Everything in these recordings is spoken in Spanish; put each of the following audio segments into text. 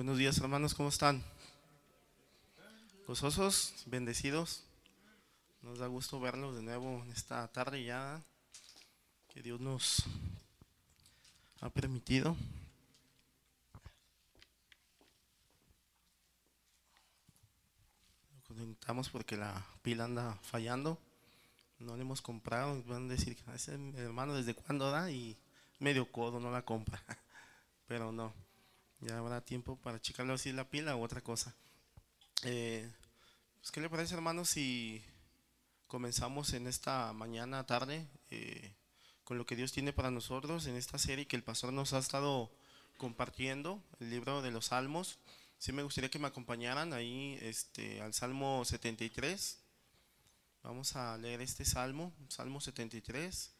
buenos días hermanos, ¿cómo están? Gozosos, bendecidos. Nos da gusto verlos de nuevo en esta tarde ya que Dios nos ha permitido. Lo conectamos porque la pila anda fallando. No le hemos comprado. Van a decir, ese hermano desde cuándo da y medio codo no la compra. Pero no, ya habrá tiempo para checarlo así la pila u otra cosa. Eh, pues, ¿Qué le parece, hermano, si comenzamos en esta mañana, tarde, eh, con lo que Dios tiene para nosotros en esta serie que el pastor nos ha estado compartiendo, el libro de los Salmos? Sí me gustaría que me acompañaran ahí este, al Salmo 73. Vamos a leer este Salmo, Salmo 73,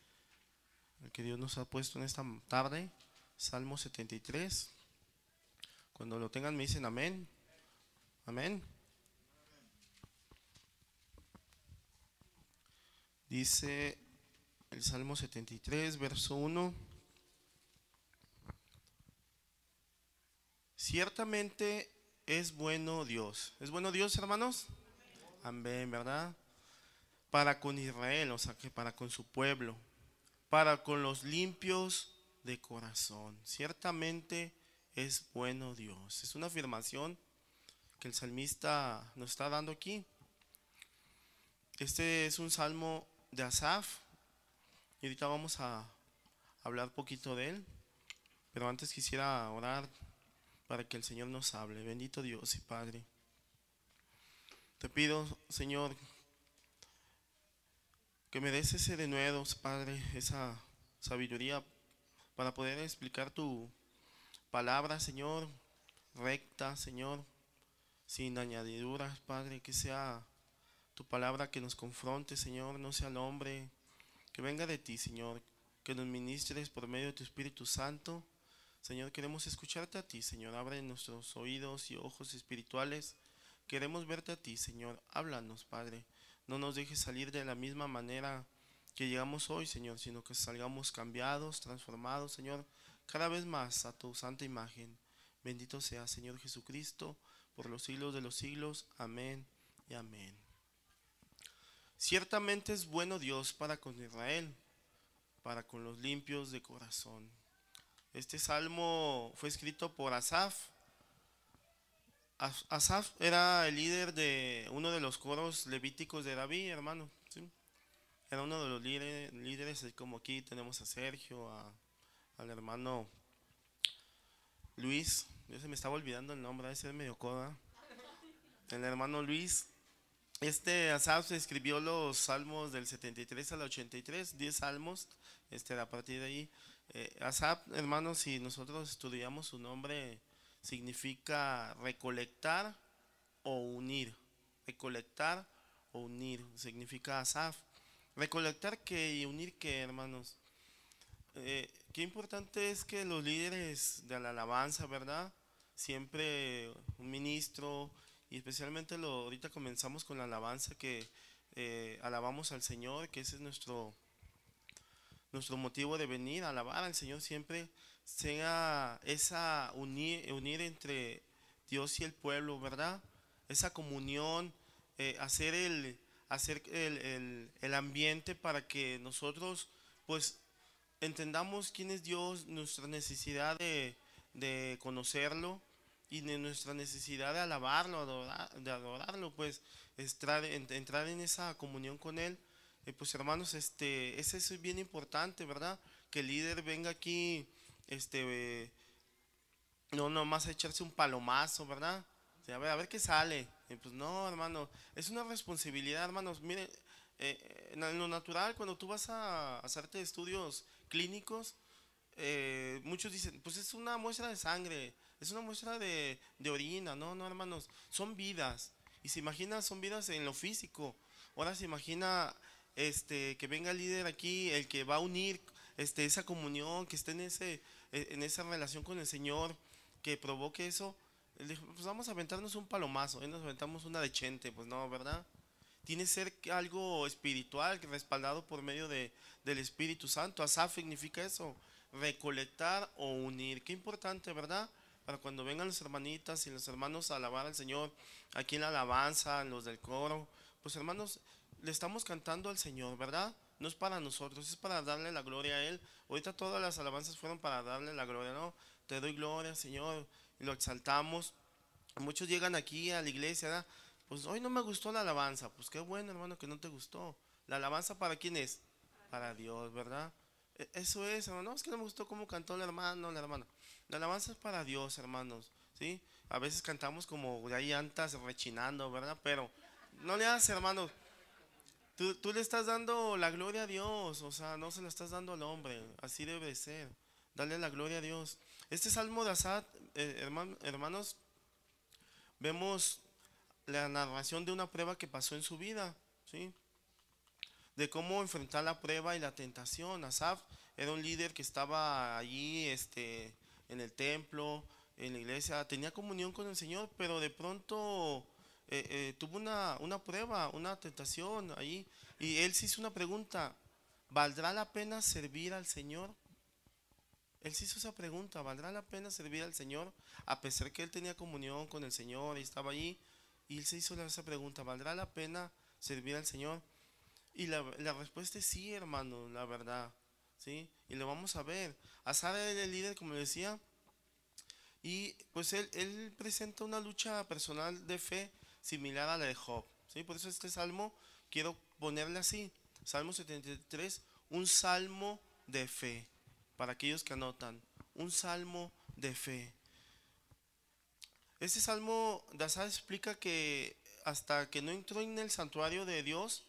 el que Dios nos ha puesto en esta tarde, Salmo 73. Cuando lo tengan me dicen amén. Amén. Dice el Salmo 73, verso 1. Ciertamente es bueno Dios. ¿Es bueno Dios, hermanos? Amén, ¿verdad? Para con Israel, o sea que para con su pueblo, para con los limpios de corazón. Ciertamente es bueno Dios. Es una afirmación que el salmista nos está dando aquí. Este es un salmo de Asaf y ahorita vamos a hablar poquito de él. Pero antes quisiera orar para que el Señor nos hable. Bendito Dios y Padre. Te pido, Señor, que me des ese de nuevo, Padre, esa sabiduría para poder explicar tu palabra, Señor, recta, Señor, sin añadiduras, Padre, que sea tu palabra que nos confronte, Señor, no sea el hombre, que venga de ti, Señor, que nos ministres por medio de tu Espíritu Santo. Señor, queremos escucharte a ti, Señor, abre nuestros oídos y ojos espirituales. Queremos verte a ti, Señor, háblanos, Padre. No nos dejes salir de la misma manera que llegamos hoy, Señor, sino que salgamos cambiados, transformados, Señor, cada vez más a tu santa imagen. Bendito sea, Señor Jesucristo, por los siglos de los siglos. Amén y amén. Ciertamente es bueno Dios para con Israel, para con los limpios de corazón. Este salmo fue escrito por Asaf. Asaf era el líder de uno de los coros levíticos de David, hermano. Era uno de los líderes, como aquí tenemos a Sergio, al hermano Luis. Yo se me estaba olvidando el nombre, ese es medio coda. El hermano Luis. Este Asaf escribió los salmos del 73 al 83, 10 salmos, este, a partir de ahí. Eh, Asaf, hermanos, si nosotros estudiamos su nombre, significa recolectar o unir. Recolectar o unir, significa Asaf. Recolectar que y unir que, hermanos. Eh, qué importante es que los líderes de la alabanza, ¿verdad? Siempre un ministro, y especialmente ahorita comenzamos con la alabanza que eh, alabamos al Señor, que ese es nuestro, nuestro motivo de venir, alabar al Señor siempre, sea esa unir, unir entre Dios y el pueblo, ¿verdad? Esa comunión, eh, hacer el hacer el, el, ambiente para que nosotros pues entendamos quién es Dios, nuestra necesidad de, de conocerlo y de nuestra necesidad de alabarlo, de adorarlo, pues entrar, entrar en esa comunión con Él. Eh, pues hermanos, este, ese es bien importante, ¿verdad? Que el líder venga aquí, este, no nomás a echarse un palomazo, ¿verdad? a ver, a ver qué sale. pues no, hermano, es una responsabilidad, hermanos. Miren, eh, en lo natural, cuando tú vas a hacerte estudios clínicos, eh, muchos dicen, pues es una muestra de sangre, es una muestra de, orina. No, no, hermanos, son vidas. Y se imagina, son vidas en lo físico. Ahora se imagina este, que venga el líder aquí, el que va a unir este, esa comunión, que esté en, ese, en esa relación con el Señor, que provoque eso pues vamos a aventarnos un palomazo, nos aventamos una de chente, pues no, ¿verdad? Tiene que ser algo espiritual, respaldado por medio de, del Espíritu Santo. Asaf significa eso, recolectar o unir. Qué importante, ¿verdad? para cuando vengan las hermanitas y los hermanos a alabar al Señor, aquí en la alabanza, los del coro, pues hermanos, le estamos cantando al Señor, ¿verdad? No es para nosotros, es para darle la gloria a Él. Ahorita todas las alabanzas fueron para darle la gloria, ¿no? Te doy gloria, Señor, lo exaltamos. Muchos llegan aquí a la iglesia, ¿verdad? Pues hoy no me gustó la alabanza. Pues qué bueno, hermano, que no te gustó. ¿La alabanza para quién es? Para Dios, ¿verdad? E, eso es, hermano. No, es que no me gustó cómo cantó el hermano, la hermana. La alabanza es para Dios, hermanos. ¿Sí? A veces cantamos como de ahí antas rechinando, ¿verdad? Pero no le hagas, hermanos. Tú, tú, le estás dando la gloria a Dios, o sea, no se la estás dando al hombre. Así debe ser. Dale la gloria a Dios. Este salmo de Asad, eh, hermanos, vemos la narración de una prueba que pasó en su vida, ¿sí? De cómo enfrentar la prueba y la tentación. Asaf era un líder que estaba allí este, en el templo, en la iglesia, tenía comunión con el Señor, pero de pronto eh, eh, tuvo una, una prueba, una tentación allí. Y él se hizo una pregunta, ¿valdrá la pena servir al Señor? Él se hizo esa pregunta, ¿valdrá la pena servir al Señor? A pesar que él tenía comunión con el Señor y estaba allí, y él se hizo esa pregunta, ¿valdrá la pena servir al Señor? Y la, respuesta es sí, hermano, la verdad. ¿sí? Y lo vamos a ver. Azar era el líder, como decía, y pues él, él presenta una lucha personal de fe similar a la de Job. ¿sí? Por eso este salmo quiero ponerle así. Salmo 73, un salmo de fe. Para aquellos que anotan, un salmo de fe. Este salmo de explica que hasta que no entró en el santuario de Dios,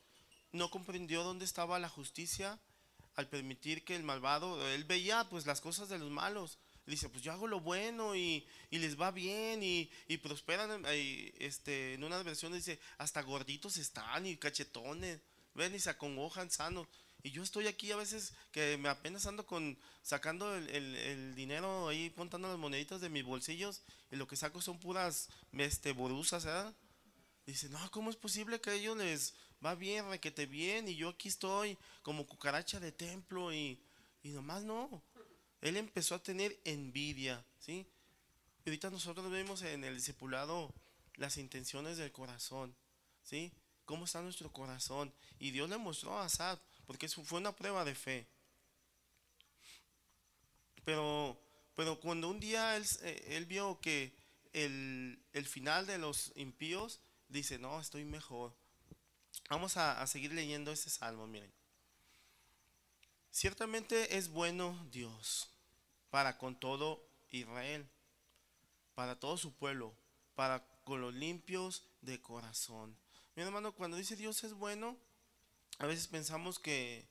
no comprendió dónde estaba la justicia al permitir que el malvado, él veía pues las cosas de los malos. Dice, pues yo hago lo bueno y, les va bien y, prosperan. Y, este, en una versión dice, hasta gorditos están y cachetones, ven y se acongojan sanos. Y yo estoy aquí a veces que me apenas ando con sacando el, dinero ahí, contando las moneditas de mis bolsillos y lo que saco son puras este, borusas, ¿verdad? Dice, no, ¿cómo es posible que a ellos les va bien, requete bien y yo aquí estoy como cucaracha de templo y, y nomás no? Él empezó a tener envidia, ¿sí? Y ahorita nosotros vemos en el discipulado las intenciones del corazón, ¿sí? ¿Cómo está nuestro corazón? Y Dios le mostró a Asad, porque fue una prueba de fe. Pero, pero cuando un día él, eh, él vio que el, final de los impíos, dice, no, estoy mejor. Vamos a, a seguir leyendo este salmo, miren. Ciertamente es bueno Dios para con todo Israel, para todo su pueblo, para con los limpios de corazón. Mi hermano, cuando dice Dios es bueno, a veces pensamos que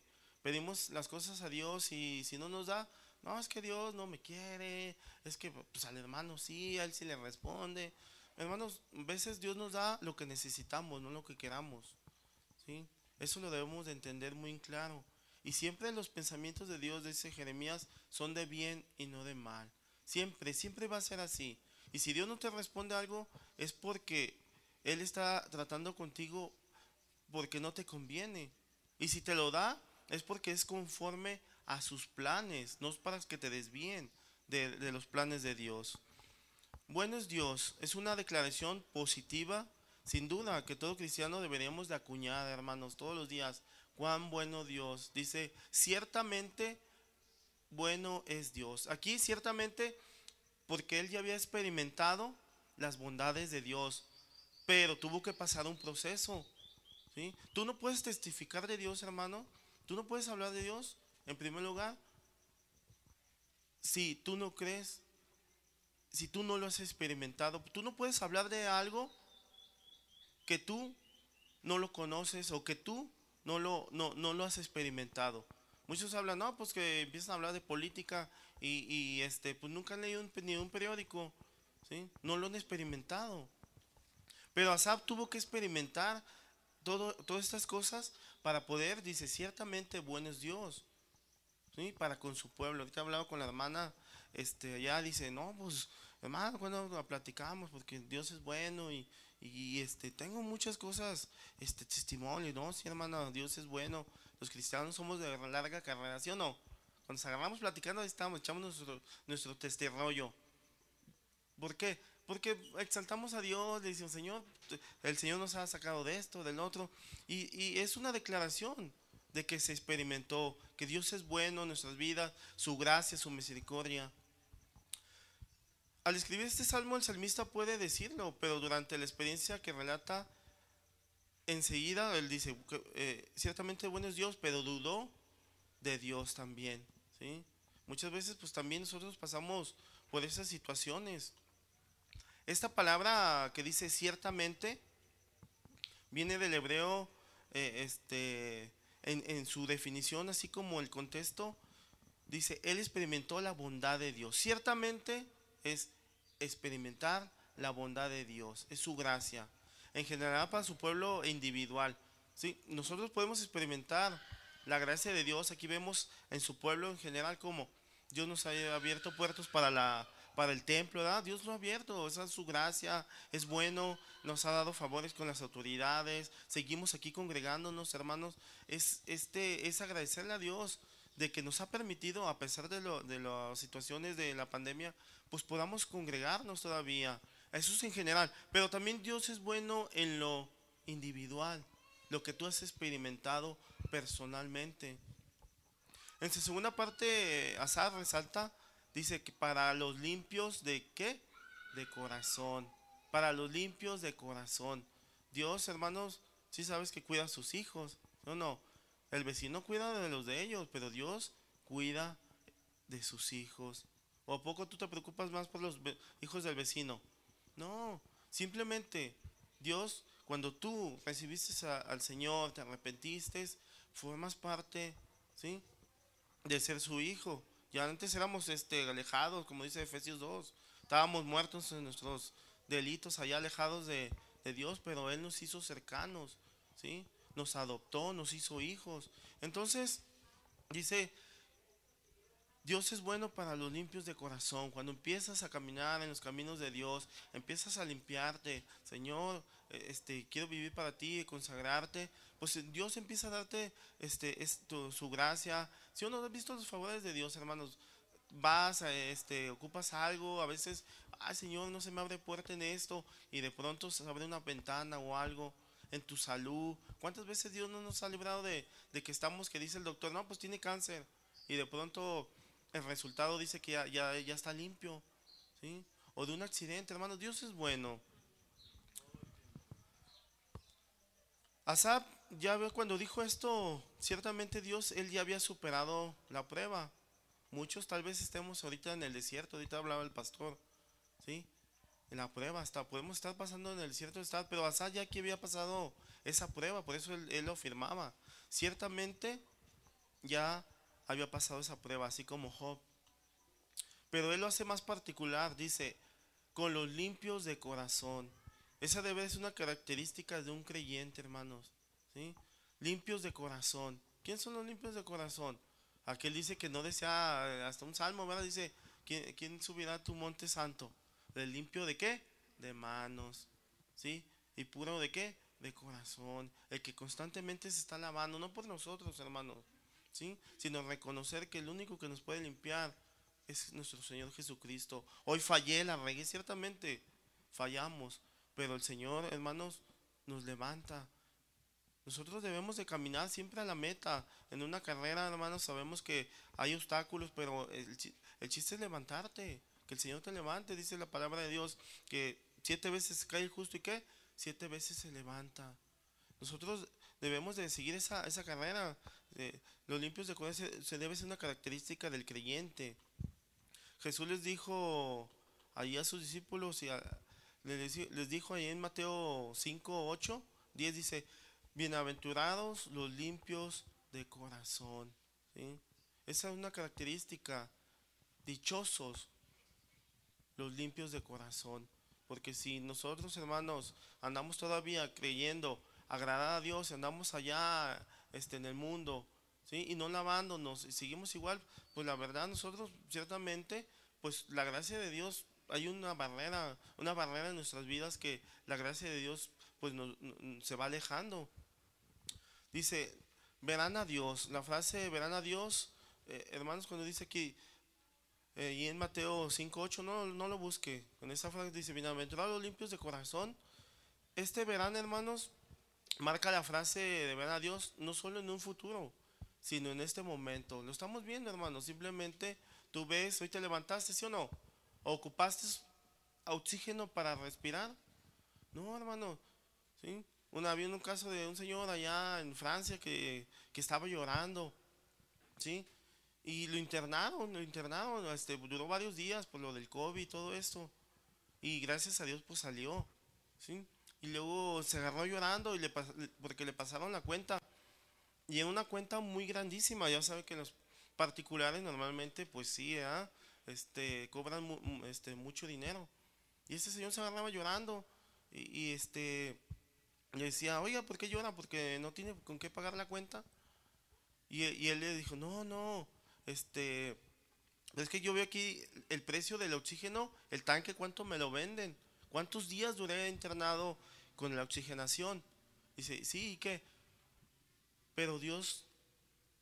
pedimos las cosas a Dios y si no nos da, no, es que Dios no me quiere, es que pues al hermano sí, a él sí le responde. Hermanos, a veces Dios nos da lo que necesitamos, no lo que queramos. ¿sí? Eso lo debemos de entender muy claro. Y siempre los pensamientos de Dios, dice Jeremías, son de bien y no de mal. Siempre, siempre va a ser así. Y si Dios no te responde algo, es porque Él está tratando contigo porque no te conviene. Y si te lo da, es porque es conforme a sus planes, no es para que te desvíen de, de los planes de Dios. Bueno es Dios, es una declaración positiva, sin duda, que todo cristiano deberíamos de acuñar, hermanos, todos los días. Cuán bueno Dios. Dice, ciertamente bueno es Dios. Aquí ciertamente porque él ya había experimentado las bondades de Dios, pero tuvo que pasar un proceso. Tú no puedes testificar de Dios, hermano. Tú no puedes hablar de Dios, en primer lugar, si tú no crees, si tú no lo has experimentado. Tú no puedes hablar de algo que tú no lo conoces o que tú no lo, no, no lo has experimentado. Muchos hablan, no, pues que empiezan a hablar de política y, y este, pues nunca han leído un, ni un periódico, ¿sí? No lo han experimentado. Pero Asab tuvo que experimentar todo, todas estas cosas para poder, dice, ciertamente bueno es Dios, ¿sí? Para con su pueblo. Ahorita he hablado con la hermana, este, allá dice, no, pues, hermano, cuando platicamos, porque Dios es bueno y, y este, tengo muchas cosas, este, testimonio, ¿no? Sí, hermano, Dios es bueno. Los cristianos somos de larga carrera, ¿sí o no? Cuando nos agarramos platicando, ahí estamos, echamos nuestro, nuestro testimonio. ¿Por qué? Porque exaltamos a Dios, le decimos, Señor, el Señor nos ha sacado de esto, del otro. Y, y es una declaración de que se experimentó, que Dios es bueno en nuestras vidas, su gracia, su misericordia. Al escribir este salmo el salmista puede decirlo, pero durante la experiencia que relata, enseguida él dice, eh, ciertamente bueno es Dios, pero dudó de Dios también. ¿sí? Muchas veces pues también nosotros pasamos por esas situaciones. Esta palabra que dice ciertamente viene del hebreo eh, este, en, su definición, así como el contexto, dice, él experimentó la bondad de Dios. Ciertamente es experimentar la bondad de Dios, es su gracia, en general para su pueblo individual. ¿sí? Nosotros podemos experimentar la gracia de Dios, aquí vemos en su pueblo en general como Dios nos ha abierto puertos para, la, para el templo. Dios lo ha abierto, esa es su gracia, es bueno, nos ha dado favores con las autoridades, seguimos aquí congregándonos, hermanos, es, este, es agradecerle a Dios de que nos ha permitido, a pesar de, lo, de las situaciones de la pandemia, pues podamos congregarnos todavía. Eso es en general. Pero también Dios es bueno en lo individual, lo que tú has experimentado personalmente. En su segunda parte, Azar resalta, dice que para los limpios de qué? De corazón. Para los limpios de corazón. Dios, hermanos, sí sabes que cuida a sus hijos. No, no. El vecino cuida de los de ellos, pero Dios cuida de sus hijos. ¿O a poco tú te preocupas más por los hijos del vecino? No, simplemente Dios, cuando tú recibiste al Señor, te arrepentiste, formas parte, ¿sí? De ser su hijo. Ya antes éramos este, alejados, como dice Efesios 2. Estábamos muertos en nuestros delitos, allá alejados de, de Dios, pero Él nos hizo cercanos, ¿sí? nos adoptó, nos hizo hijos. Entonces, dice, Dios es bueno para los limpios de corazón. Cuando empiezas a caminar en los caminos de Dios, empiezas a limpiarte, Señor, este, quiero vivir para ti, consagrarte, pues Dios empieza a darte este, su gracia. Si uno ha visto los favores de Dios, hermanos, vas, este, ocupas algo, a veces, ay Señor, no se me abre puerta en esto, y de pronto se abre una ventana o algo en tu salud. ¿Cuántas veces Dios no nos ha librado de, que estamos, que dice el doctor, no, pues tiene cáncer? Y de pronto el resultado dice que ya, está limpio. ¿sí? O de un accidente, hermano. Dios es bueno. Asap ya cuando dijo esto, ciertamente Dios, él ya había superado la prueba. Muchos tal vez estemos ahorita en el desierto, ahorita hablaba el pastor, ¿sí? en la prueba, hasta podemos estar pasando en el estado, pero Asa ya que había pasado esa prueba, por eso él, lo afirmaba. Ciertamente ya había pasado esa prueba, así como Job. Pero él lo hace más particular, dice, con los limpios de corazón. Esa debe ser una característica de un creyente, hermanos. ¿Sí? Limpios de corazón. ¿Quién son los limpios de corazón? Aquel dice que no desea, hasta un salmo, ¿verdad? Dice, ¿quién, subirá a tu monte santo? de limpio de qué? De manos, ¿sí? Y puro de qué? De corazón. El que constantemente se está lavando, no por nosotros, hermanos, ¿sí? Sino reconocer que el único que nos puede limpiar es nuestro Señor Jesucristo. Hoy fallé, la regué, ciertamente fallamos, pero el Señor, hermanos, nos levanta. Nosotros debemos de caminar siempre a la meta. En una carrera, hermanos, sabemos que hay obstáculos, pero el, el chiste es levantarte que el Señor te levante, dice la palabra de Dios, que siete veces cae el justo y que siete veces se levanta. Nosotros debemos de seguir esa, esa carrera. los limpios de corazón se, debe ser una característica del creyente. Jesús les dijo ahí a sus discípulos y les, dijo ahí en Mateo 5, 8, 10 dice, bienaventurados los limpios de corazón. Esa es una característica. Dichosos los limpios de corazón. Porque si nosotros, hermanos, andamos todavía creyendo agradar a Dios, andamos allá este, en el mundo, ¿sí? y no lavándonos, y seguimos igual, pues la verdad, nosotros ciertamente, pues la gracia de Dios, hay una barrera, una barrera en nuestras vidas que la gracia de Dios, pues se va alejando. Dice, verán a Dios, la frase verán a Dios, eh, hermanos, cuando dice que eh, y en Mateo 5.8, no, no lo busque. En esa frase dice, bienaventurados los limpios de corazón. Este verano, hermanos, marca la frase de ver a Dios no solo en un futuro, sino en este momento. Lo estamos viendo, hermanos. Simplemente tú ves, hoy te levantaste, ¿sí o no? ¿Ocupaste oxígeno para respirar? No, hermano. ¿Sí? Una, había un caso de un señor allá en Francia que, que estaba llorando. ¿Sí? Y lo internaron, lo internaron, este, duró varios días por lo del COVID y todo esto. Y gracias a Dios pues salió, ¿sí? Y luego se agarró llorando y le, porque le pasaron la cuenta. Y era una cuenta muy grandísima, ya sabe que los particulares normalmente pues sí, este, cobran este, mucho dinero. Y ese señor se agarraba llorando y, este, le decía, oiga, ¿por qué llora? Porque no tiene con qué pagar la cuenta. Y, y él le dijo, no, no, este, es que yo veo aquí el precio del oxígeno, el tanque, cuánto me lo venden, cuántos días duré internado con la oxigenación. Dice, sí, ¿y qué? Pero Dios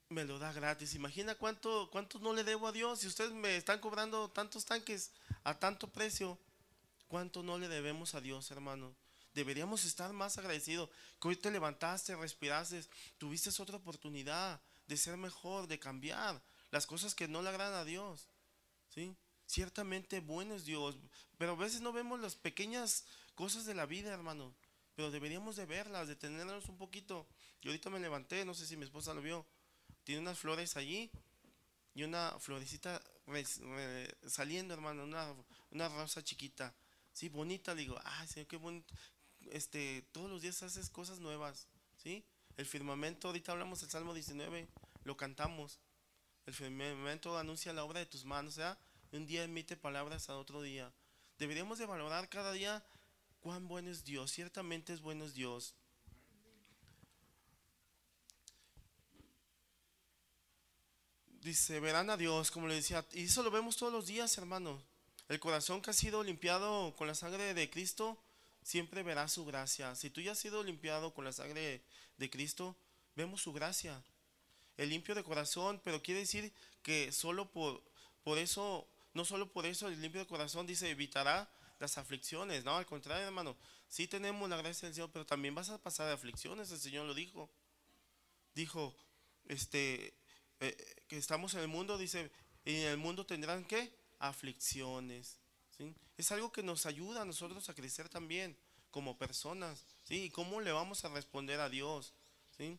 me lo da gratis. Imagina cuánto, cuánto no le debo a Dios. Si ustedes me están cobrando tantos tanques a tanto precio, ¿cuánto no le debemos a Dios, hermano? Deberíamos estar más agradecidos. Que hoy te levantaste, respiraste, tuviste otra oportunidad de ser mejor, de cambiar las cosas que no le agradan a Dios. ¿sí? Ciertamente bueno es Dios, pero a veces no vemos las pequeñas cosas de la vida, hermano. Pero deberíamos de verlas, de tenerlas un poquito. Y ahorita me levanté, no sé si mi esposa lo vio. Tiene unas flores allí y una florecita saliendo, hermano, una, una rosa chiquita. Sí, bonita, digo, ay, Señor, qué bonito. Este, todos los días haces cosas nuevas, ¿sí? El firmamento, ahorita hablamos del Salmo 19, lo cantamos. El firmamento anuncia la obra de tus manos, sea, un día emite palabras a otro día. Deberíamos de valorar cada día cuán bueno es Dios. Ciertamente es bueno Dios. Dice, verán a Dios, como le decía, y eso lo vemos todos los días, hermano. El corazón que ha sido limpiado con la sangre de Cristo, siempre verá su gracia. Si tú ya has sido limpiado con la sangre de Cristo, vemos su gracia el limpio de corazón, pero quiere decir que solo por, eso, no solo por eso el limpio de corazón dice evitará las aflicciones, no, al contrario, hermano, sí tenemos la gracia del Señor, pero también vas a pasar de aflicciones, el Señor lo dijo. Dijo, este, eh, que estamos en el mundo, dice, y en el mundo tendrán que aflicciones. Es algo que nos ayuda a nosotros a crecer también como personas. ¿sí? ¿Y cómo le vamos a responder a Dios? ¿sí?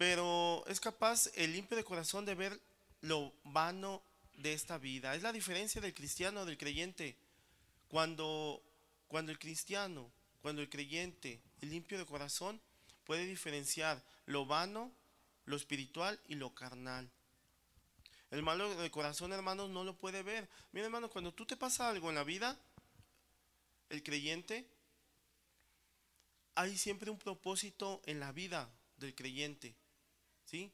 pero es capaz el limpio de corazón de ver lo vano de esta vida. Es la diferencia del cristiano, del creyente. Cuando, cuando el cristiano, cuando el creyente, el limpio de corazón, puede diferenciar lo vano, lo espiritual y lo carnal. El malo de corazón, hermanos, no lo puede ver. Mira, hermano, cuando tú te pasa algo en la vida, el creyente, hay siempre un propósito en la vida del creyente. ¿sí?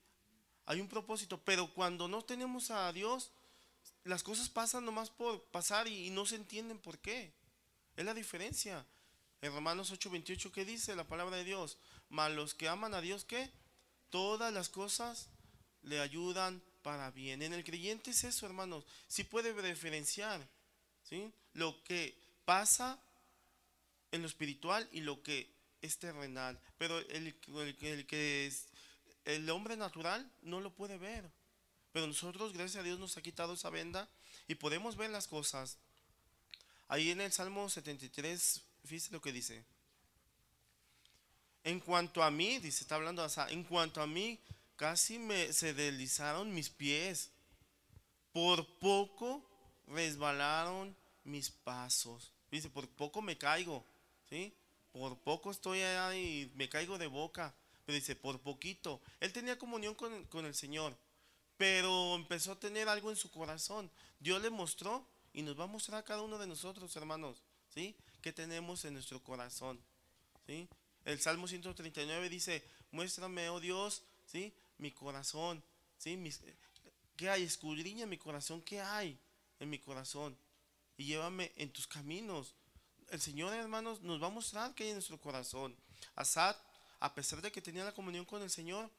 Hay un propósito, pero cuando no tenemos a Dios, las cosas pasan nomás por pasar y, no se entienden por qué. Es la diferencia. En Romanos 8:28, ¿qué dice la palabra de Dios? Mas los que aman a Dios, ¿qué? Todas las cosas le ayudan para bien. En el creyente es eso, hermanos. Sí puede diferenciar, ¿sí? Lo que pasa en lo espiritual y lo que es terrenal. Pero el, que es, el hombre natural no lo puede ver. Pero nosotros, gracias a Dios, nos ha quitado esa venda y podemos ver las cosas. Ahí en el Salmo 73, fíjese lo que dice. En cuanto a mí, dice, está hablando así, en cuanto a mí, casi me, se deslizaron mis pies. Por poco resbalaron mis pasos. Dice, por poco me caigo, ¿sí? Por poco estoy ahí y me caigo de boca. Pero dice, por poquito. Él tenía comunión con, el Señor, pero empezó a tener algo en su corazón. Dios le mostró y nos va a mostrar a cada uno de nosotros, hermanos, ¿sí? ¿Qué tenemos en nuestro corazón? ¿Sí? El Salmo 139 dice, muéstrame, oh Dios, ¿sí? Mi corazón, ¿sí? ¿Qué hay? Escudriña mi corazón, ¿qué hay en mi corazón? Y llévame en tus caminos. El Señor, hermanos, nos va a mostrar qué hay en nuestro corazón. Asad a pesar de que tenía la comunión con el Señor,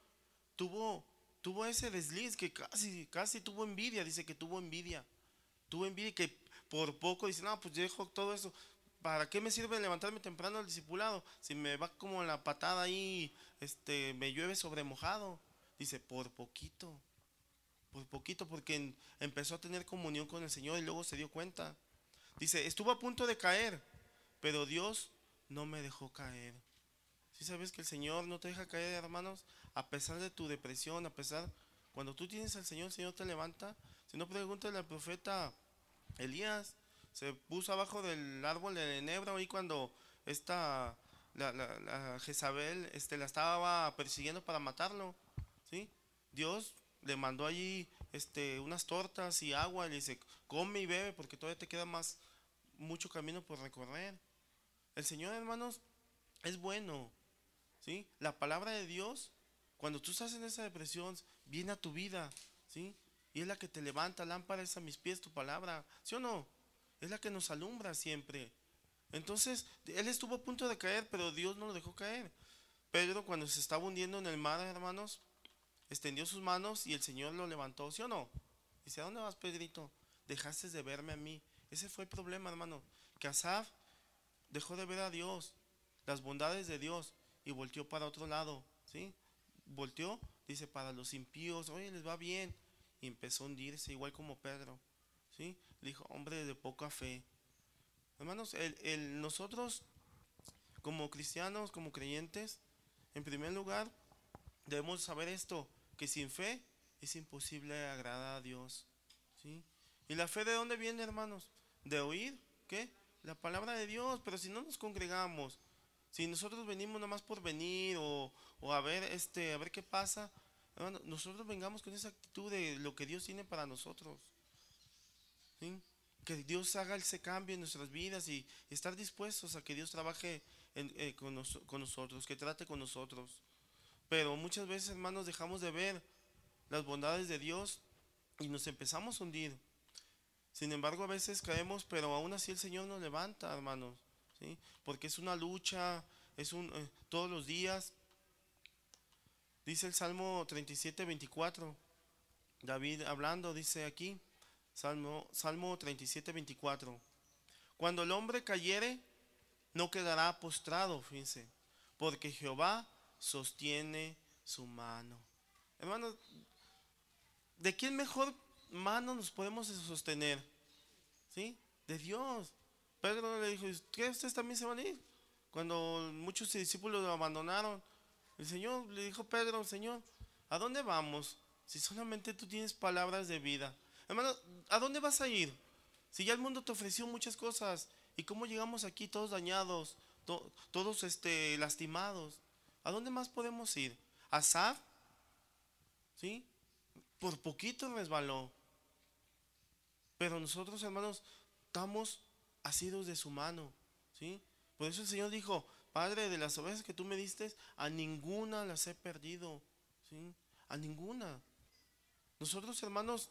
tuvo, tuvo ese desliz que casi, casi tuvo envidia, dice que tuvo envidia. Tuvo envidia que por poco dice, no, pues dejo todo eso. ¿Para qué me sirve levantarme temprano al discipulado? Si me va como la patada ahí, este, me llueve sobre mojado. Dice, por poquito, por poquito, porque empezó a tener comunión con el Señor y luego se dio cuenta. Dice, estuvo a punto de caer, pero Dios no me dejó caer. Si sabes que el Señor no te deja caer, hermanos, a pesar de tu depresión, a pesar, cuando tú tienes al Señor, el Señor te levanta. Si no, pregúntale al profeta Elías, se puso abajo del árbol de enebro ahí cuando esta, la, la, Jezabel este, la estaba persiguiendo para matarlo. Dios le mandó allí este, unas tortas y agua y le dice, come y bebe porque todavía te queda más, mucho camino por recorrer. El Señor, hermanos, es bueno. ¿sí? La palabra de Dios, cuando tú estás en esa depresión, viene a tu vida. ¿sí? Y es la que te levanta, lámpara es a mis pies tu palabra. ¿Sí o no? Es la que nos alumbra siempre. Entonces, él estuvo a punto de caer, pero Dios no lo dejó caer. Pedro, cuando se estaba hundiendo en el mar, hermanos, extendió sus manos y el Señor lo levantó, ¿sí o no? Dice, ¿a dónde vas, Pedrito? Dejaste de verme a mí. Ese fue el problema, hermano. Que Asaf dejó de ver a Dios, las bondades de Dios, y volteó para otro lado, ¿sí? Volteó, dice, para los impíos, oye, les va bien. Y empezó a hundirse, igual como Pedro, ¿sí? Le dijo, hombre de poca fe. Hermanos, el, nosotros, como cristianos, como creyentes, en primer lugar, debemos saber esto, que sin fe es imposible agradar a Dios, ¿sí? ¿Y la fe de dónde viene, hermanos? De oír, ¿qué? La palabra de Dios, pero si no nos congregamos, si nosotros venimos nomás por venir o, a ver este a ver qué pasa, hermano, nosotros vengamos con esa actitud de lo que Dios tiene para nosotros. Que Dios haga ese cambio en nuestras vidas y, estar dispuestos a que Dios trabaje eh, con nosotros, que trate con nosotros. Pero muchas veces, hermanos, dejamos de ver las bondades de Dios y nos empezamos a hundir. Sin embargo, a veces caemos, pero aún así el Señor nos levanta, hermanos, ¿sí? Porque es una lucha, es un eh, todos los días. Dice el Salmo 37, 24. David hablando, dice aquí, Salmo, Salmo 37, 24. Cuando el hombre cayere, no quedará postrado, fíjense, porque Jehová sostiene su mano. Hermanos, ¿de quién mejor mano nos podemos sostener? ¿Sí? De Dios. Pedro le dijo, ¿qué ustedes también se van a ir? Cuando muchos discípulos lo abandonaron, el Señor le dijo, Pedro, Señor, ¿a dónde vamos? Si solamente tú tienes palabras de vida. Hermano, ¿a dónde vas a ir? Si ya el mundo te ofreció muchas cosas, ¿y cómo llegamos aquí todos dañados, todos este, lastimados? ¿A dónde más podemos ir? ¿A? ¿Sí? Por poquito resbaló. Pero nosotros, hermanos, estamos asidos de su mano. ¿sí? Por eso el Señor dijo, Padre, de las ovejas que tú me diste, a ninguna las he perdido. ¿sí? A ninguna. Nosotros, hermanos,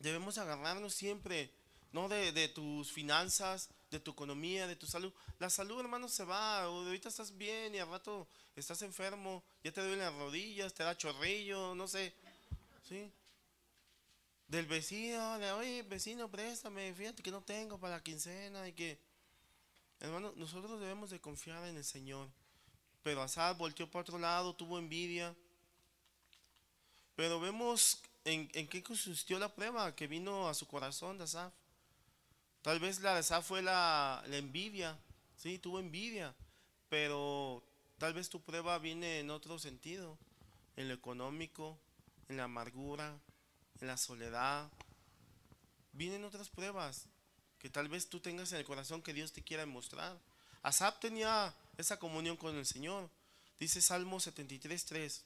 debemos agarrarnos siempre, no de, tus finanzas, de tu economía, de tu salud. La salud, hermanos, se va. Ahorita estás bien y al rato estás enfermo, ya te duelen las rodillas, te da chorrillo, no sé. ¿Sí? del vecino, de oye, vecino, préstame, fíjate que no tengo para la quincena y que, hermano, nosotros debemos de confiar en el Señor. Pero Asad volteó para otro lado, tuvo envidia. Pero vemos en, en qué consistió la prueba que vino a su corazón de Asaf. Tal vez la Asaf fue la, la envidia, sí, tuvo envidia, pero tal vez tu prueba viene en otro sentido, en lo económico, en la amargura, en la soledad. Vienen otras pruebas que tal vez tú tengas en el corazón que Dios te quiera mostrar. Asap tenía esa comunión con el Señor. Dice Salmo 73, 3.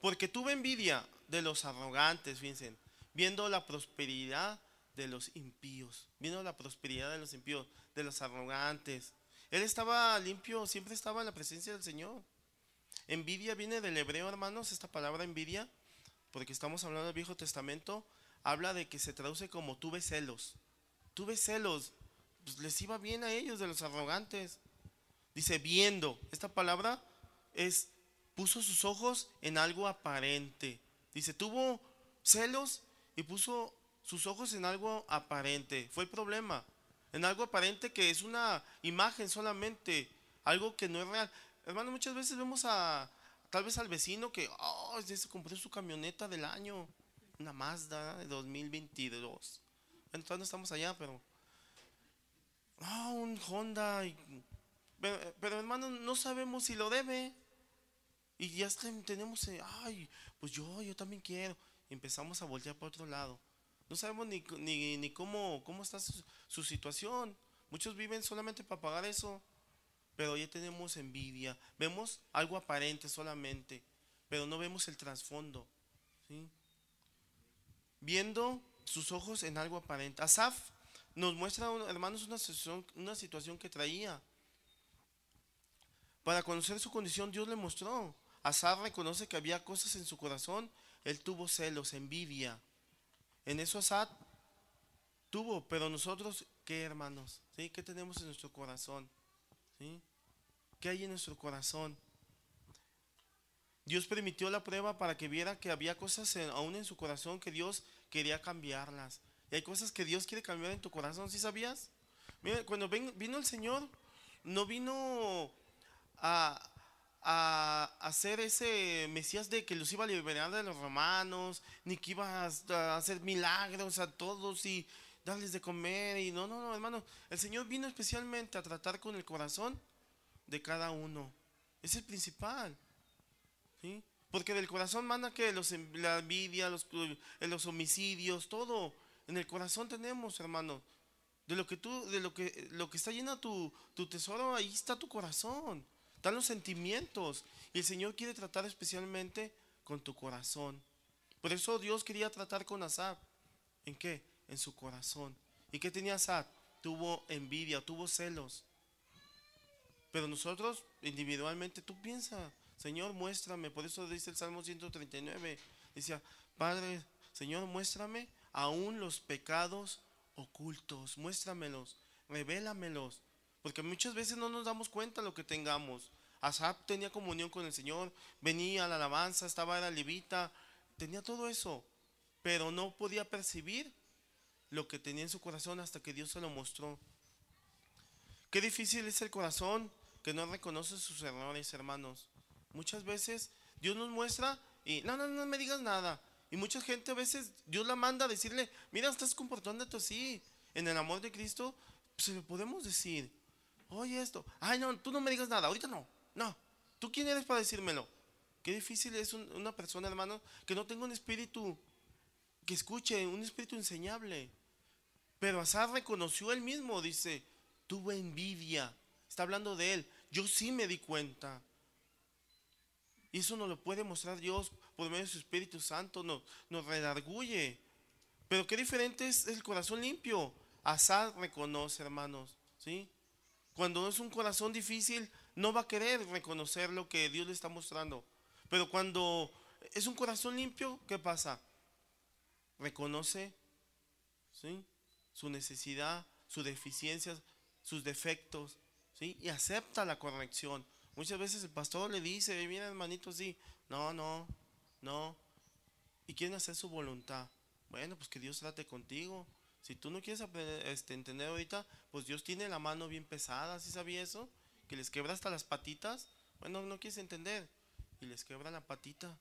Porque tuve envidia de los arrogantes, fíjense, viendo la prosperidad de los impíos, viendo la prosperidad de los impíos, de los arrogantes. Él estaba limpio, siempre estaba en la presencia del Señor. Envidia viene del hebreo, hermanos, esta palabra envidia porque estamos hablando del Viejo Testamento, habla de que se traduce como tuve celos. Tuve celos. Pues les iba bien a ellos, de los arrogantes. Dice viendo. Esta palabra es puso sus ojos en algo aparente. Dice, tuvo celos y puso sus ojos en algo aparente. Fue el problema. En algo aparente que es una imagen solamente, algo que no es real. Hermano, muchas veces vemos a tal vez al vecino que, oh, se compró su camioneta del año, una Mazda de 2022. Bueno, todavía no estamos allá, pero, oh, un Honda. pero, pero hermano, no sabemos si lo debe. Y ya tenemos, ay, pues yo, yo también quiero. empezamos a voltear por otro lado. No sabemos ni, ni, ni cómo, cómo está su, situación. Muchos viven solamente para pagar eso. Pero ya tenemos envidia. Vemos algo aparente solamente. Pero no vemos el trasfondo. Viendo sus ojos en algo aparente. Asaf nos muestra, hermanos, una situación, una situación que traía. Para conocer su condición, Dios le mostró. Asaf reconoce que había cosas en su corazón. Él tuvo celos, envidia. En eso Asaf tuvo, pero nosotros, ¿qué hermanos? ¿Sí? ¿Qué tenemos en nuestro corazón? ¿Sí? ¿Qué hay en nuestro corazón? Dios permitió la prueba para que viera que había cosas aún en su corazón que Dios quería cambiarlas. Y hay cosas que Dios quiere cambiar en tu corazón, ¿sí sabías? Mira, cuando vino el Señor, no vino a, a hacer ese Mesías de que los iba a liberar de los romanos, ni que iba a hacer milagros a todos y darles de comer. Y no, no, no, hermano. El Señor vino especialmente a tratar con el corazón de cada uno. Es el principal. ¿sí? Porque del corazón manda que los, la envidia, los, los homicidios, todo. En el corazón tenemos, hermano. De lo que tú, de lo que, lo que está lleno tu, tu tesoro, ahí está tu corazón están los sentimientos. Y el Señor quiere tratar especialmente con tu corazón. Por eso Dios quería tratar con Asad. ¿En qué? En su corazón. ¿Y qué tenía Asad? Tuvo envidia, tuvo celos. Pero nosotros individualmente, tú piensas, Señor, muéstrame. Por eso dice el Salmo 139. Dice, Padre, Señor, muéstrame aún los pecados ocultos. Muéstramelos, revélamelos. Porque muchas veces no nos damos cuenta lo que tengamos. Asap tenía comunión con el Señor, venía a la alabanza, estaba en la levita, tenía todo eso, pero no podía percibir lo que tenía en su corazón hasta que Dios se lo mostró. Qué difícil es el corazón que no reconoce sus errores, hermanos. Muchas veces Dios nos muestra y no, no, no me digas nada. Y mucha gente a veces Dios la manda a decirle, mira, estás comportándote así. En el amor de Cristo, se lo podemos decir oye esto, ay no, tú no me digas nada, ahorita no, no, ¿tú quién eres para decírmelo? Qué difícil es una persona, hermano, que no tenga un espíritu que escuche, un espíritu enseñable. Pero Asar reconoció él mismo, dice, tuvo envidia, está hablando de él, yo sí me di cuenta. Y eso nos lo puede mostrar Dios por medio de su Espíritu Santo, nos, nos redarguye. Pero qué diferente es el corazón limpio. Asad reconoce, hermanos, ¿sí? Cuando es un corazón difícil, no va a querer reconocer lo que Dios le está mostrando. Pero cuando es un corazón limpio, ¿qué pasa? Reconoce su necesidad, sus deficiencias, sus defectos, ¿sí? y acepta la corrección. Muchas veces el pastor le dice, mira hermanito, sí, no, no, no, y quieren hacer su voluntad. Bueno, pues que Dios trate contigo. Si tú no quieres este, entender ahorita, pues Dios tiene la mano bien pesada, ¿sí sabía eso? Que les quebra hasta las patitas. Bueno, no quieres entender. Y les quebra la patita.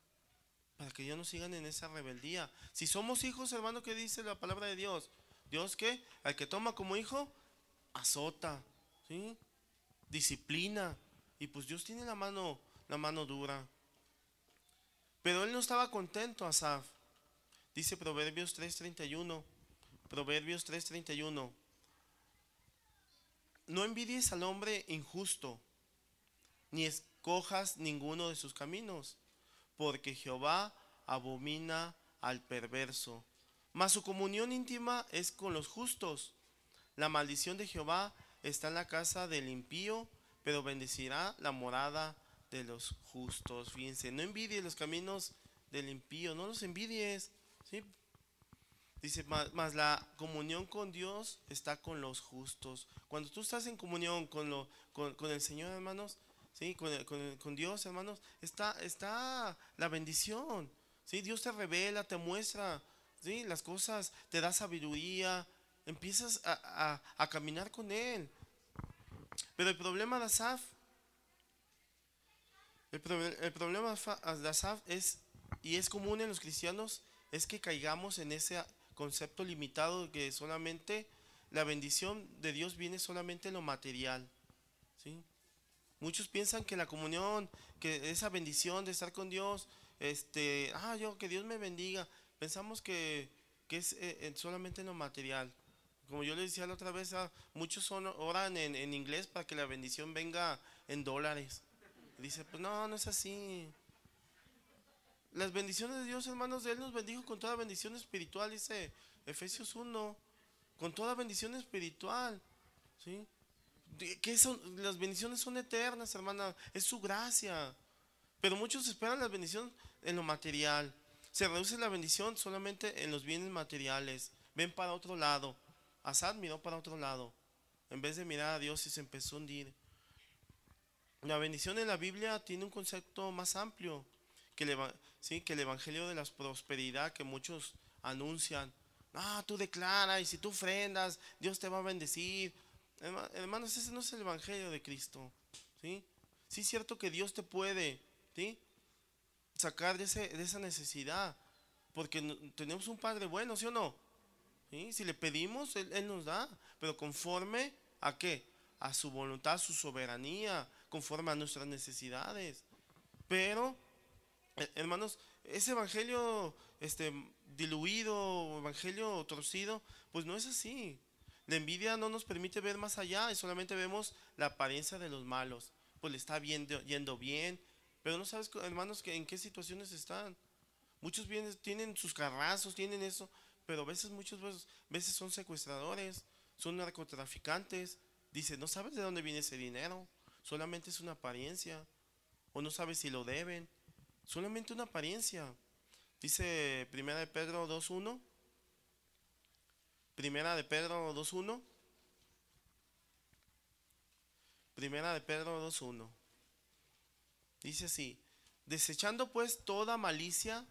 Para que ellos no sigan en esa rebeldía. Si somos hijos, hermano, ¿qué dice la palabra de Dios? Dios que al que toma como hijo, azota, ¿sí? Disciplina. Y pues Dios tiene la mano, la mano dura. Pero él no estaba contento, Asaf. Dice Proverbios 3:31. Proverbios 3:31. No envidies al hombre injusto, ni escojas ninguno de sus caminos, porque Jehová abomina al perverso. Mas su comunión íntima es con los justos. La maldición de Jehová está en la casa del impío, pero bendecirá la morada de los justos. Fíjense, no envidies los caminos del impío, no los envidies. ¿sí? Dice, más, la comunión con Dios está con los justos. Cuando tú estás en comunión con, lo, con, el Señor, hermanos, ¿sí? Con, Dios, hermanos, está, está la bendición. ¿sí? Dios te revela, te muestra ¿sí? las cosas, te da sabiduría, empiezas a, caminar con Él. Pero el problema de Asaf, el, el problema de Asaf es, y es común en los cristianos, es que caigamos en ese concepto limitado que solamente la bendición de Dios viene solamente en lo material. ¿sí? Muchos piensan que la comunión, que esa bendición de estar con Dios, este, ah, yo, que Dios me bendiga, pensamos que, es eh, solamente en lo material. Como yo les decía la otra vez, ah, muchos son, oran en, en inglés para que la bendición venga en dólares. Dice, pues no, no es así. Las bendiciones de Dios, hermanos, de Él nos bendijo con toda bendición espiritual, dice Efesios 1, con toda bendición espiritual. ¿sí? ¿Qué son? Las bendiciones son eternas, hermana, es su gracia. Pero muchos esperan la bendición en lo material. Se reduce la bendición solamente en los bienes materiales. Ven para otro lado. Asad miró para otro lado. En vez de mirar a Dios y se empezó a hundir. La bendición en la Biblia tiene un concepto más amplio que ¿sí? que el Evangelio de la prosperidad que muchos anuncian. Ah, tú declaras y si tú ofrendas, Dios te va a bendecir. Hermanos, ese no es el Evangelio de Cristo. ¿sí? sí es cierto que Dios te puede ¿sí? sacar de, ese, de esa necesidad. Porque tenemos un Padre bueno, ¿sí o no? ¿Sí? Si le pedimos, él, nos da. Pero conforme a qué? A su voluntad, su soberanía, conforme a nuestras necesidades. Pero hermanos, ese evangelio este, diluido, evangelio torcido, pues no es así. La envidia no nos permite ver más allá y solamente vemos la apariencia de los malos. Pues le está viendo, yendo bien, pero no sabes, hermanos, que en qué situaciones están. Muchos tienen sus carrazos, tienen eso, pero a veces, muchas veces, veces son secuestradores, son narcotraficantes. Dice, no sabes de dónde viene ese dinero, solamente es una apariencia, o no sabes si lo deben. Solamente una apariencia. Dice Primera de Pedro 2.1. Primera de Pedro 2.1. Primera de Pedro 2.1. Dice así, desechando pues toda malicia,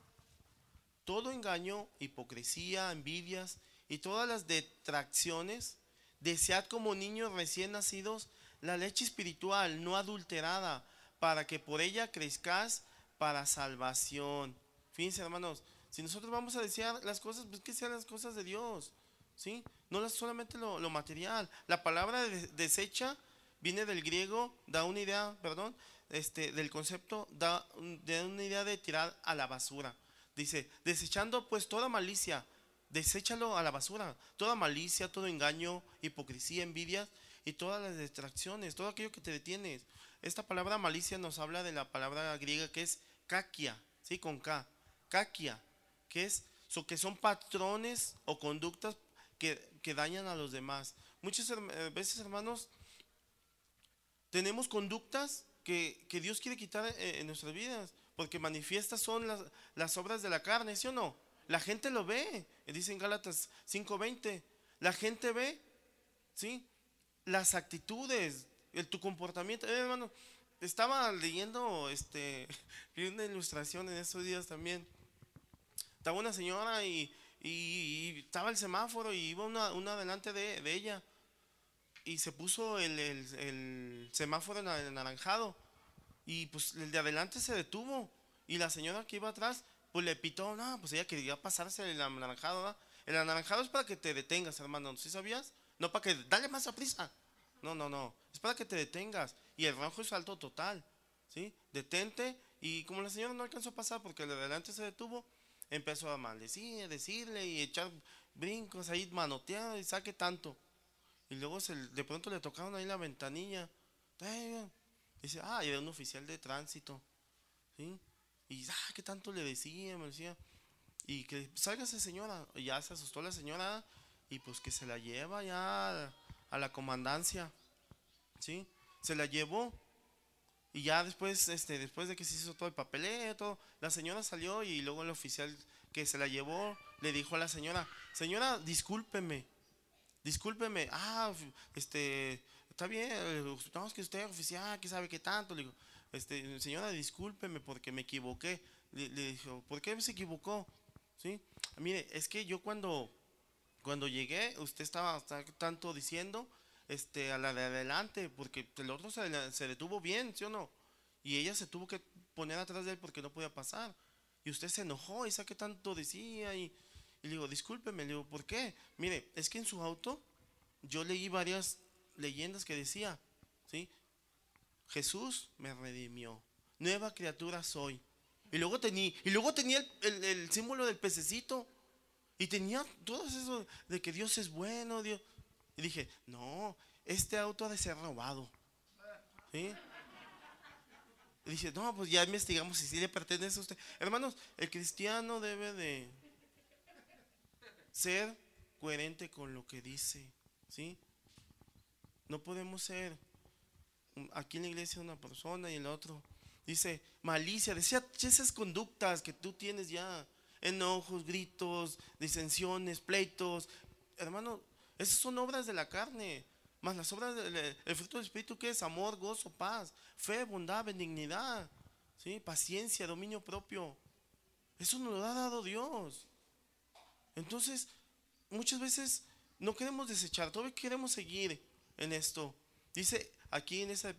todo engaño, hipocresía, envidias y todas las detracciones, desead como niños recién nacidos la leche espiritual no adulterada, para que por ella crezcáis para salvación. Fíjense, hermanos, si nosotros vamos a desear las cosas, pues que sean las cosas de Dios, ¿sí? No solamente lo, material. La palabra desecha viene del griego, da una idea, perdón, este, del concepto, da, da una idea de tirar a la basura. Dice, desechando pues toda malicia, deséchalo a la basura. Toda malicia, todo engaño, hipocresía, envidia y todas las distracciones, todo aquello que te detienes. Esta palabra malicia nos habla de la palabra griega que es caquia, ¿sí? Con K, caquia, que es, so, que son patrones o conductas que, dañan a los demás. Muchas eh, veces, hermanos, tenemos conductas que, Dios quiere quitar eh, en, nuestras vidas, porque manifiestas son las, las obras de la carne, ¿sí o no? La gente lo ve, dice en Gálatas 5:20, la gente ve, ¿sí? Las actitudes, el, tu comportamiento, eh, hermano, estaba leyendo, este, una ilustración en esos días también. Estaba una señora y, estaba el semáforo y iba una, una delante de, ella. Y se puso el, el, semáforo en anaranjado. Y pues el de adelante se detuvo. Y la señora que iba atrás, pues le pitó, no, pues ella quería pasarse el anaranjado. El anaranjado es para que te detengas, hermano. ¿Sí sabías? No para que, dale más a prisa. No, no, no. Es para que te detengas. Y el rojo es salto total. ¿Sí? Detente. Y como la señora no alcanzó a pasar porque el de adelante se detuvo, empezó a maldecir, decirle y echar brincos ahí, manoteado y saque tanto. Y luego de pronto le tocaron ahí la ventanilla. Dice, ah, y era un oficial de tránsito. ¿Sí? Y, ah, ¿qué tanto le decía? Me decía. Y que salga esa señora. Y ya se asustó la señora. Y pues que se la lleva ya a la comandancia. ¿Sí? Se la llevó. Y ya después, este, después de que se hizo todo el papeleo, todo, la señora salió y luego el oficial que se la llevó le dijo a la señora, señora, discúlpeme, discúlpeme, ah, este, está bien, eh, que usted oficial, que sabe qué tanto. Le digo, este, señora, discúlpeme porque me equivoqué. Le, dijo, ¿por qué se equivocó? ¿Sí? Mire, es que yo cuando, cuando llegué, usted estaba tanto diciendo este, a la de adelante, porque el otro se, detuvo bien, ¿sí o no? Y ella se tuvo que poner atrás de él porque no podía pasar. Y usted se enojó y sabe qué tanto decía. Y, y le digo, discúlpeme, le digo, ¿por qué? Mire, es que en su auto yo leí varias leyendas que decía, ¿sí? Jesús me redimió, nueva criatura soy. Y luego tenía, y luego tenía el, símbolo del pececito. Y tenía todo eso de que Dios es bueno, Dios. Y dije, no, este auto ha de ser robado. ¿Sí? Y dice, no, pues ya investigamos si sí le pertenece a usted. Hermanos, el cristiano debe de ser coherente con lo que dice. ¿Sí? No podemos ser aquí en la iglesia una persona y el otro. Dice, malicia, decía esas conductas que tú tienes ya, enojos, gritos, disensiones, pleitos. Hermano, esas son obras de la carne. Más las obras del fruto del Espíritu que es amor, gozo, paz, fe, bondad, benignidad, ¿sí? paciencia, dominio propio. Eso nos lo ha dado Dios. Entonces, muchas veces no queremos desechar, todavía queremos seguir en esto. Dice aquí en esa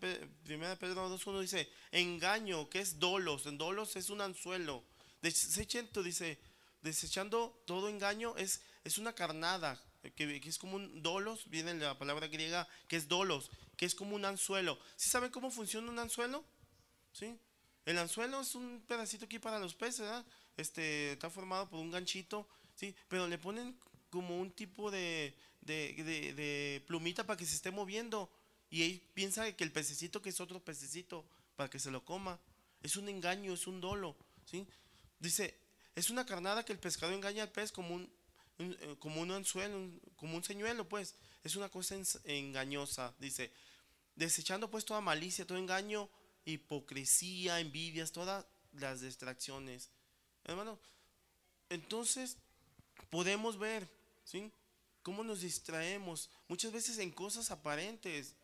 primera Pedro 2.1 dice, engaño, que es dolos. En dolos es un anzuelo. Desechando, dice, desechando todo engaño es, es una carnada, que, es como un dolos, viene la palabra griega, que es dolos, que es como un anzuelo. ¿Sí saben cómo funciona un anzuelo? ¿Sí? El anzuelo es un pedacito aquí para los peces, Este, está formado por un ganchito, ¿sí? Pero le ponen como un tipo de, de, plumita para que se esté moviendo. Y él piensa que el pececito que es otro pececito para que se lo coma. Es un engaño, es un dolo. ¿sí? Dice, es una carnada que el pescador engaña al pez como un, eh, como un anzuelo, como un señuelo, pues. Es una cosa engañosa. Dice, desechando pues toda malicia, todo engaño, hipocresía, envidias, todas las distracciones. Hermano, entonces podemos ver, ¿sí? Cómo nos distraemos muchas veces en cosas aparentes.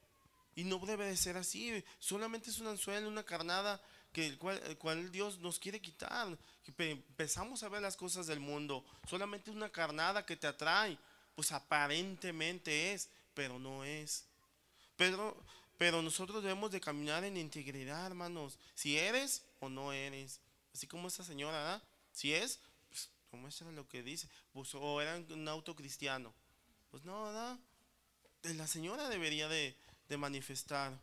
Y no debe de ser así. Solamente es un anzuelo, una carnada que el cual, el cual Dios nos quiere quitar. Empezamos a ver las cosas del mundo. Solamente una carnada que te atrae. Pues aparentemente es, pero no es. Pero, pero nosotros debemos de caminar en integridad, hermanos. Si eres o no eres. Así como esta señora, ¿verdad? Si es, pues muestra lo que dice. Pues, o era un auto cristiano. Pues no, ¿verdad? La señora debería de, de manifestar.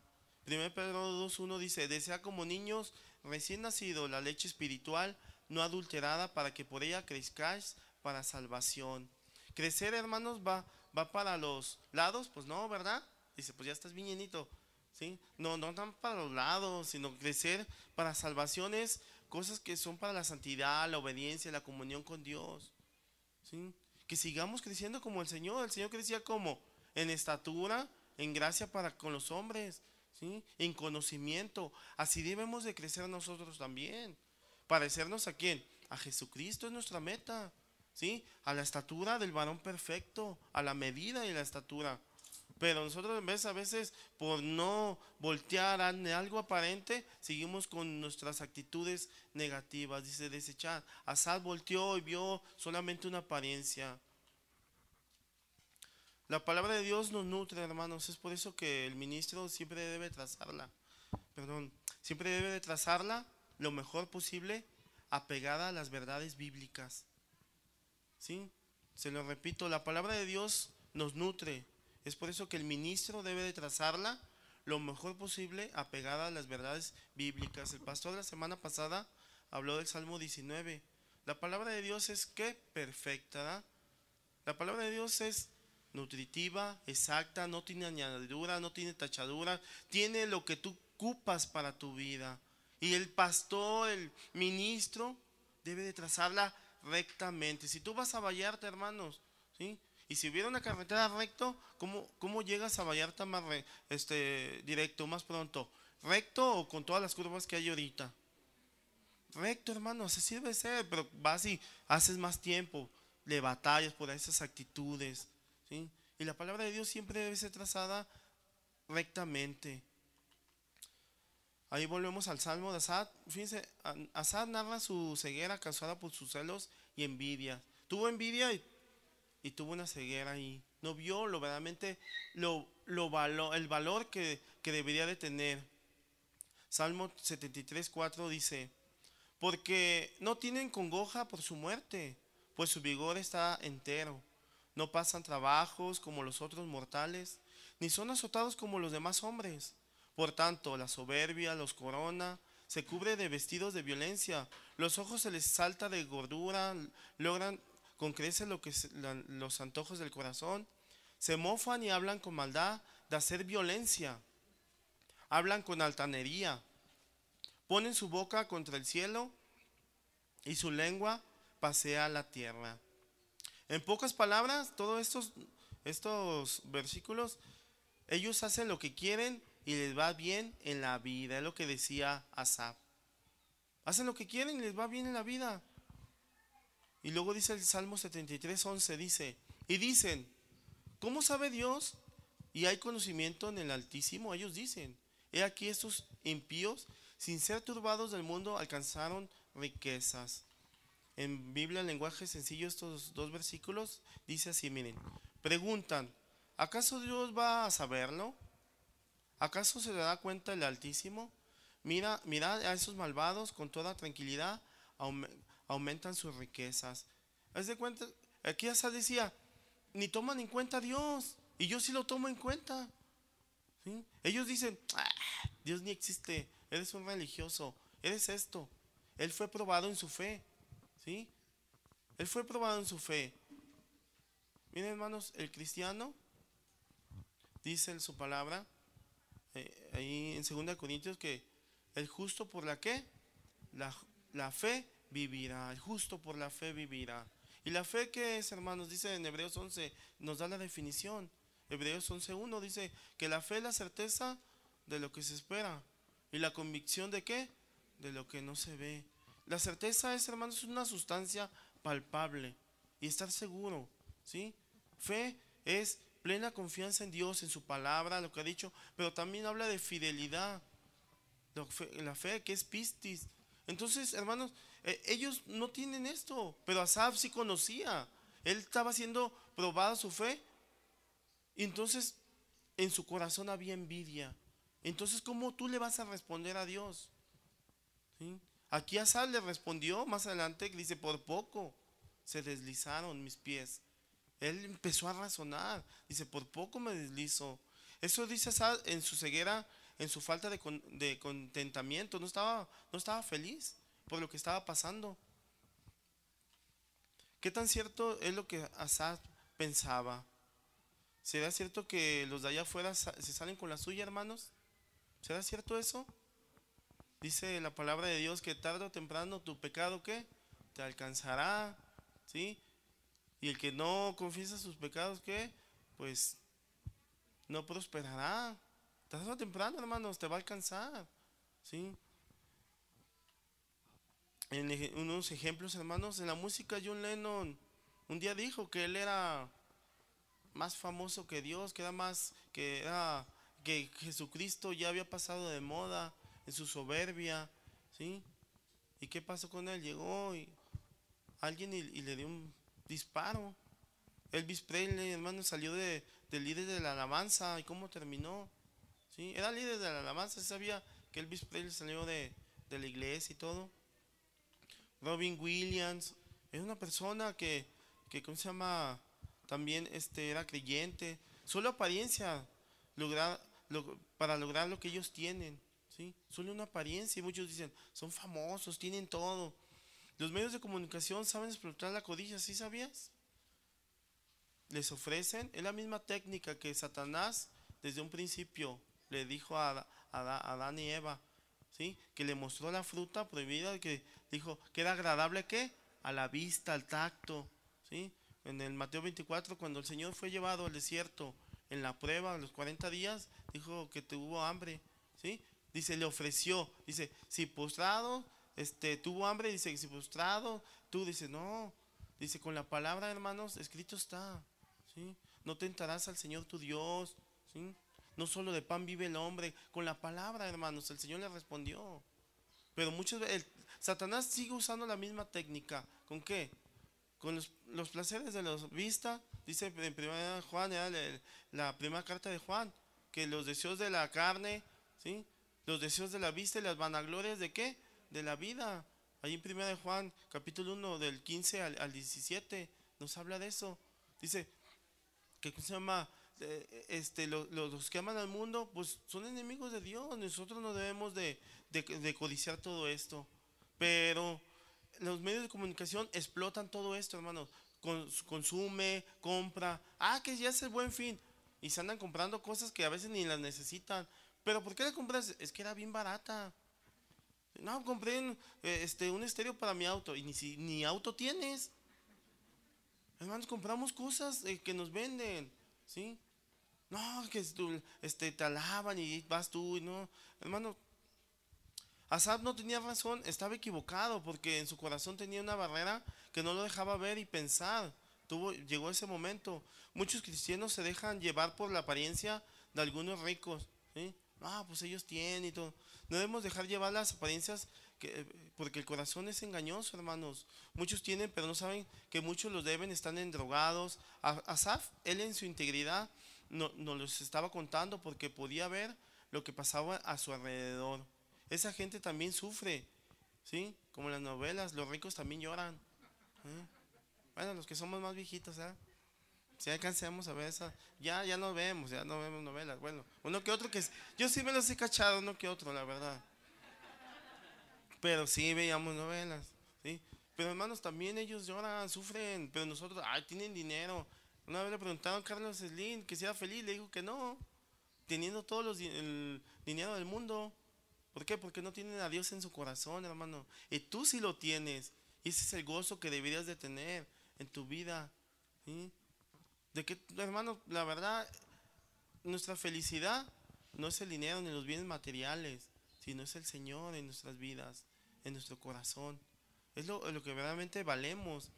1 Pedro 2.1 dice, desea como niños recién nacido la leche espiritual no adulterada para que por ella crezcáis para salvación. Crecer, hermanos, va, va para los lados, pues no, ¿verdad? Dice, pues ya estás bien llenito. ¿Sí? No, no tan para los lados, sino crecer para salvaciones, cosas que son para la santidad, la obediencia, la comunión con Dios. ¿Sí? Que sigamos creciendo como el Señor. El Señor crecía como en estatura, en gracia para con los hombres, ¿sí? en conocimiento. Así debemos de crecer nosotros también. Parecernos a quién? A Jesucristo es nuestra meta. ¿sí? A la estatura del varón perfecto, a la medida y la estatura. Pero nosotros en a veces por no voltear a algo aparente, seguimos con nuestras actitudes negativas. Dice desechar. Asad volteó y vio solamente una apariencia. La palabra de Dios nos nutre, hermanos. Es por eso que el ministro siempre debe trazarla. Perdón, siempre debe de trazarla lo mejor posible apegada a las verdades bíblicas. ¿Sí? Se lo repito, la palabra de Dios nos nutre. Es por eso que el ministro debe de trazarla lo mejor posible apegada a las verdades bíblicas. El pastor la semana pasada habló del Salmo 19. La palabra de Dios es que perfecta. La palabra de Dios es nutritiva, exacta, no tiene añadidura, no tiene tachadura, tiene lo que tú ocupas para tu vida. Y el pastor, el ministro, debe de trazarla rectamente. Si tú vas a Vallarta, hermanos, ¿sí? Y si hubiera una carretera recto, ¿cómo, cómo llegas a Vallarta más este, directo, más pronto? ¿Recto o con todas las curvas que hay ahorita? Recto, hermanos, así debe ser, pero vas y haces más tiempo, le batallas por esas actitudes. Y la palabra de Dios siempre debe ser trazada rectamente. Ahí volvemos al Salmo de Asad. Fíjense, Asad narra su ceguera causada por sus celos y envidia. Tuvo envidia y, tuvo una ceguera y no vio lo verdaderamente lo, lo el valor que, que debería de tener. Salmo 73, 4 dice, porque no tienen congoja por su muerte, pues su vigor está entero. No pasan trabajos como los otros mortales, ni son azotados como los demás hombres. Por tanto, la soberbia los corona, se cubre de vestidos de violencia, los ojos se les salta de gordura, logran con creces lo que los antojos del corazón, se mofan y hablan con maldad de hacer violencia, hablan con altanería, ponen su boca contra el cielo y su lengua pasea la tierra. En pocas palabras, todos estos, estos versículos, ellos hacen lo que quieren y les va bien en la vida, es lo que decía Asaf. Hacen lo que quieren y les va bien en la vida. Y luego dice el Salmo 73, 11, dice, y dicen, ¿cómo sabe Dios? Y hay conocimiento en el Altísimo, ellos dicen, he aquí estos impíos, sin ser turbados del mundo, alcanzaron riquezas. En Biblia, en lenguaje sencillo, estos dos versículos, dice así, miren, preguntan, ¿acaso Dios va a saberlo? ¿Acaso se le da cuenta el Altísimo? Mira, mirad a esos malvados con toda tranquilidad, aumentan sus riquezas. Haz de cuenta, aquí decía, ni toman en cuenta a Dios, y yo sí lo tomo en cuenta. Ellos dicen, ah, Dios ni existe, eres un religioso, eres esto. Él fue probado en su fe, ¿sí? Él fue probado en su fe. Miren hermanos, el cristiano dice en su palabra, eh, ahí en 2 Corintios que el justo por la que la, fe vivirá, el justo por la fe vivirá. ¿Y la fe que es, hermanos? Dice en Hebreos 11, nos da la definición. Hebreos 11.1 dice que la fe es la certeza de lo que se espera. ¿Y la convicción de qué? De lo que no se ve. La certeza es, hermanos, una sustancia palpable y estar seguro, ¿sí? Fe es plena confianza en Dios, en su palabra, lo que ha dicho, pero también habla de fidelidad, la fe que es pistis. Entonces, hermanos, eh, ellos no tienen esto, pero Asaf sí conocía. Él estaba siendo probada su fe. Y entonces en su corazón había envidia. Entonces, ¿cómo tú le vas a responder a Dios? Aquí Asaf le respondió más adelante, dice, por poco se deslizaron mis pies. Él empezó a razonar. Dice, por poco me deslizo. Eso dice en su ceguera, en su falta de, contentamiento. No estaba, no estaba feliz por lo que estaba pasando. ¿Qué tan cierto es lo que Asad pensaba? ¿Será cierto que los de allá afuera se salen con la suya, hermanos? ¿Será cierto eso? Dice la palabra de Dios que tarde o temprano tu pecado, ¿qué? Te alcanzará, ¿sí? Y el que no confiesa sus pecados, ¿qué? Pues no prosperará. Tarde o temprano, hermanos, te va a alcanzar. ¿Sí? En unos ejemplos, hermanos, en la música John Lennon un día dijo que él era más famoso que Dios, que era más, que era, que Jesucristo ya había pasado de moda en su soberbia, ¿sí? ¿Y qué pasó con él? Llegó y alguien y le dio un disparo. Elvis Presley, hermano, salió de, líder de la alabanza. ¿Y cómo terminó? ¿Sí? Era líder de la alabanza. Sabía que Elvis Presley salió de, la iglesia y todo. Robin Williams es una persona que, que ¿cómo se llama? También este, era creyente. Solo apariencia para lograr lo que ellos tienen. ¿Sí? Solo una apariencia. Y muchos dicen, son famosos, tienen todo. Los medios de comunicación saben explotar la codicia, ¿sí sabías? Les ofrecen, es la misma técnica que Satanás desde un principio le dijo a, Adán y Eva, ¿sí? Que le mostró la fruta prohibida, que dijo que era agradable ¿qué? a la vista, al tacto, ¿sí? En el Mateo 24, cuando el Señor fue llevado al desierto en la prueba, a los 40 días, dijo que tuvo hambre, ¿sí? Dice, le ofreció, dice, si postrado este, tuvo hambre, dice se postrado, tú dices, no, dice, con la palabra, hermanos, escrito está, ¿sí? No tentarás al Señor tu Dios, ¿sí? No solo de pan vive el hombre, con la palabra, hermanos. El Señor le respondió. Pero muchos, el, Satanás sigue usando la misma técnica. ¿Con qué? Con los, placeres de los vista. Dice en primera Juan, la primera carta de Juan, que los deseos de la carne, ¿sí? Los deseos de la vista y las vanaglorias de qué? De la vida. Ahí en primera de Juan, capítulo 1, del 15 al, al 17, nos habla de eso. Dice, que se llama? este, los, que aman al mundo, pues son enemigos de Dios. Nosotros no debemos de, codiciar todo esto. Pero los medios de comunicación explotan todo esto, hermanos. consume, compra. Ah, que ya es el buen fin. Y se andan comprando cosas que a veces ni las necesitan. Pero ¿por qué la compras? Es que era bien barata. No, compré un, eh, este, un estéreo para mi auto. Y ni, si, ni auto tienes. Hermanos, compramos cosas eh, que nos venden. ¿Sí? No, que este, te alaban y vas tú, no. Hermano, Asad no tenía razón, estaba equivocado porque en su corazón tenía una barrera que no lo dejaba ver y pensar. Tuvo, llegó ese momento. Muchos cristianos se dejan llevar por la apariencia de algunos ricos. ¿sí? Ah, pues ellos tienen y todo. No debemos dejar llevar las apariencias que, porque el corazón es engañoso, hermanos. Muchos tienen, pero no saben que muchos los deben, están en drogados. Asaf, él en su integridad, no, nos los estaba contando porque podía ver lo que pasaba a su alrededor. Esa gente también sufre, ¿sí? Como las novelas, los ricos también lloran. ¿eh? Bueno, los que somos más viejitos, ¿eh? Si alcanzamos a ver esa, ya, ya no vemos, ya no vemos novelas. Bueno, uno que otro que yo sí me los he cachado, uno que otro, la verdad. Pero sí veíamos novelas, ¿sí? Pero hermanos, también ellos lloran, sufren, pero nosotros, ay, tienen dinero, una vez le preguntaron a Carlos Slim que si era feliz, le dijo que no, teniendo todo los, el dinero del mundo. ¿Por qué? Porque no tienen a Dios en su corazón, hermano. Y tú sí lo tienes. Y ese es el gozo que deberías de tener en tu vida. De que, hermano, la verdad, nuestra felicidad no es el dinero ni los bienes materiales, sino es el Señor en nuestras vidas, en nuestro corazón. Es lo, que verdaderamente valemos.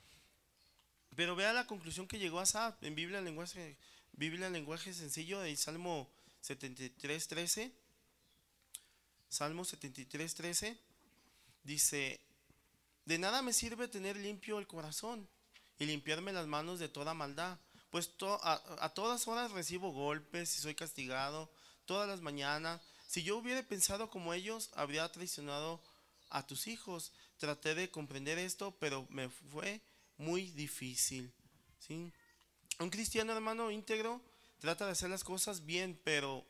Pero vea la conclusión que llegó a en Biblia lenguaje, Biblia lenguaje sencillo del Salmo 73.13. Salmo 73.13 dice, de nada me sirve tener limpio el corazón y limpiarme las manos de toda maldad, pues a, a, todas horas recibo golpes y soy castigado, todas las mañanas. Si yo hubiera pensado como ellos, habría traicionado a tus hijos. Traté de comprender esto, pero me fue muy difícil. Un cristiano, hermano, íntegro, trata de hacer las cosas bien, pero,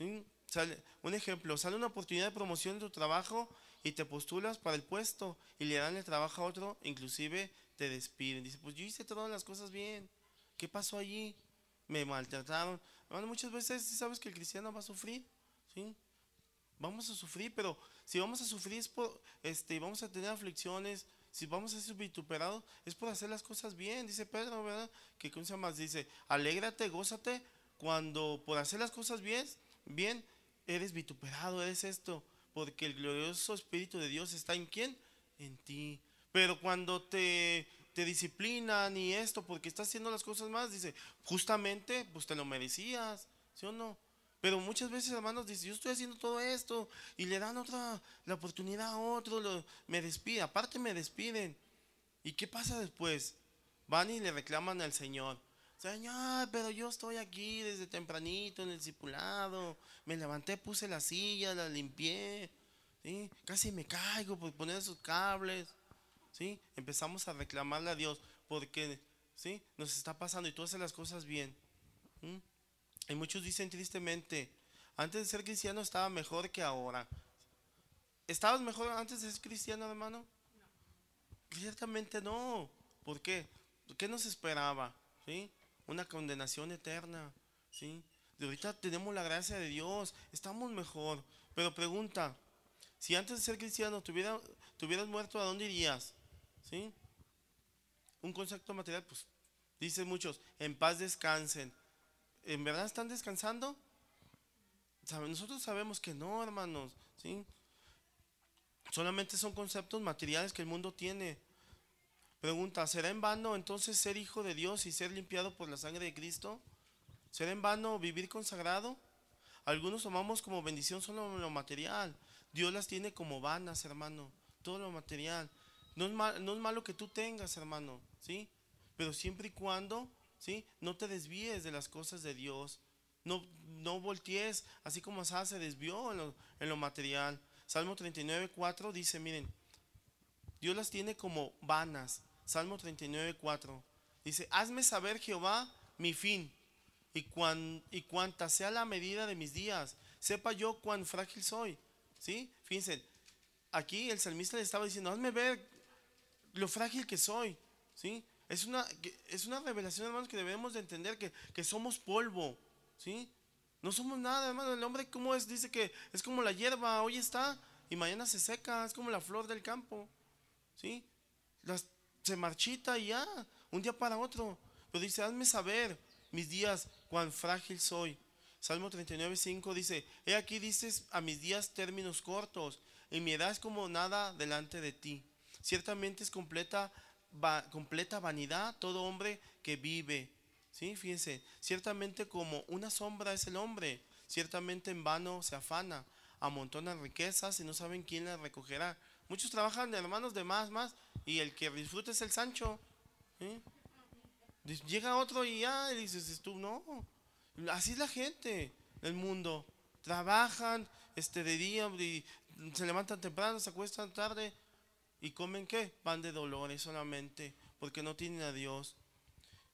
un ejemplo, sale una oportunidad de promoción en tu trabajo y te postulas para el puesto y le dan el trabajo a otro, inclusive te despiden. Dice, pues yo hice todas las cosas bien. ¿Qué pasó allí? Me maltrataron. Hermano, muchas veces sabes que el cristiano va a sufrir, ¿sí? Vamos a sufrir, pero si vamos a sufrir es por, este, vamos a tener aflicciones, si vamos a ser vituperados, es por hacer las cosas bien, dice Pedro, ¿verdad? Que cosa más dice, alégrate, gózate, cuando por hacer las cosas bien, bien, eres vituperado, eres esto, porque el glorioso Espíritu de Dios está en quién? En ti. Pero cuando te, te disciplinan y esto, porque estás haciendo las cosas más, dice, justamente, pues te lo merecías, ¿sí o no? Pero muchas veces, hermanos, dicen, yo estoy haciendo todo esto y le dan otra, la oportunidad a otro, me despiden, aparte me despiden. ¿Y qué pasa después? Van y le reclaman al Señor. Señor, pero yo estoy aquí desde tempranito en el discipulado. Me levanté, puse la silla, la limpié. Casi me caigo por poner esos cables. ¿Sí? Empezamos a reclamarle a Dios porque ¿sí? nos está pasando y tú haces las cosas bien. Y muchos dicen tristemente, antes de ser cristiano estaba mejor que ahora. ¿Estabas mejor antes de ser cristiano, hermano? No. Ciertamente no. ¿Por qué? ¿Qué nos esperaba? ¿Sí? Una condenación eterna. ¿Sí? De ahorita tenemos la gracia de Dios, estamos mejor. Pero pregunta, si antes de ser cristiano te, hubieras muerto, ¿a dónde irías? ¿Sí? Un concepto material, pues dicen muchos, en paz descansen. ¿En verdad están descansando? Nosotros sabemos que no, hermanos, ¿sí? Solamente son conceptos materiales que el mundo tiene. Pregunta, ¿será en vano entonces ser hijo de Dios y ser limpiado por la sangre de Cristo? ¿Será en vano vivir consagrado? Algunos tomamos como bendición solo lo material. Dios las tiene como vanas, hermano. Todo lo material. No es, malo que tú tengas, hermano, ¿sí? Pero siempre y cuando, ¿sí? No te desvíes de las cosas de Dios. No, no voltees, así como Asá se desvió en lo, en lo material. Salmo 39, 4 dice, miren, Dios las tiene como vanas. Salmo 39, 4. Dice, hazme saber Jehová mi fin y, cuan, y cuanta sea la medida de mis días, sepa yo cuán frágil soy. ¿Sí? Fíjense, aquí el salmista le estaba diciendo, hazme ver lo frágil que soy. ¿Sí? Es una, es una revelación, hermanos, que debemos de entender que, que somos polvo. ¿Sí? No somos nada, hermano. El hombre, ¿cómo es? Dice que es como la hierba, hoy está y mañana se seca, es como la flor del campo. ¿Sí? Las, se marchita y ya, un día para otro. Pero dice, hazme saber mis días, cuán frágil soy. Salmo 39, 5 dice, he aquí dices a mis días términos cortos, y mi edad es como nada delante de ti. Ciertamente es completa, completa vanidad todo hombre que vive. ¿Sí? Fíjense, ciertamente como una sombra es el hombre, ciertamente en vano se afana, amontona riquezas y no saben quién las recogerá. Muchos trabajan hermanos de más, más, y el que disfruta es el Sancho. Llega otro y ya, y dices tú, no. Así es la gente del mundo. Trabajan este, de día y se levantan temprano, se acuestan tarde y comen qué? Van de dolores solamente porque no tienen a Dios.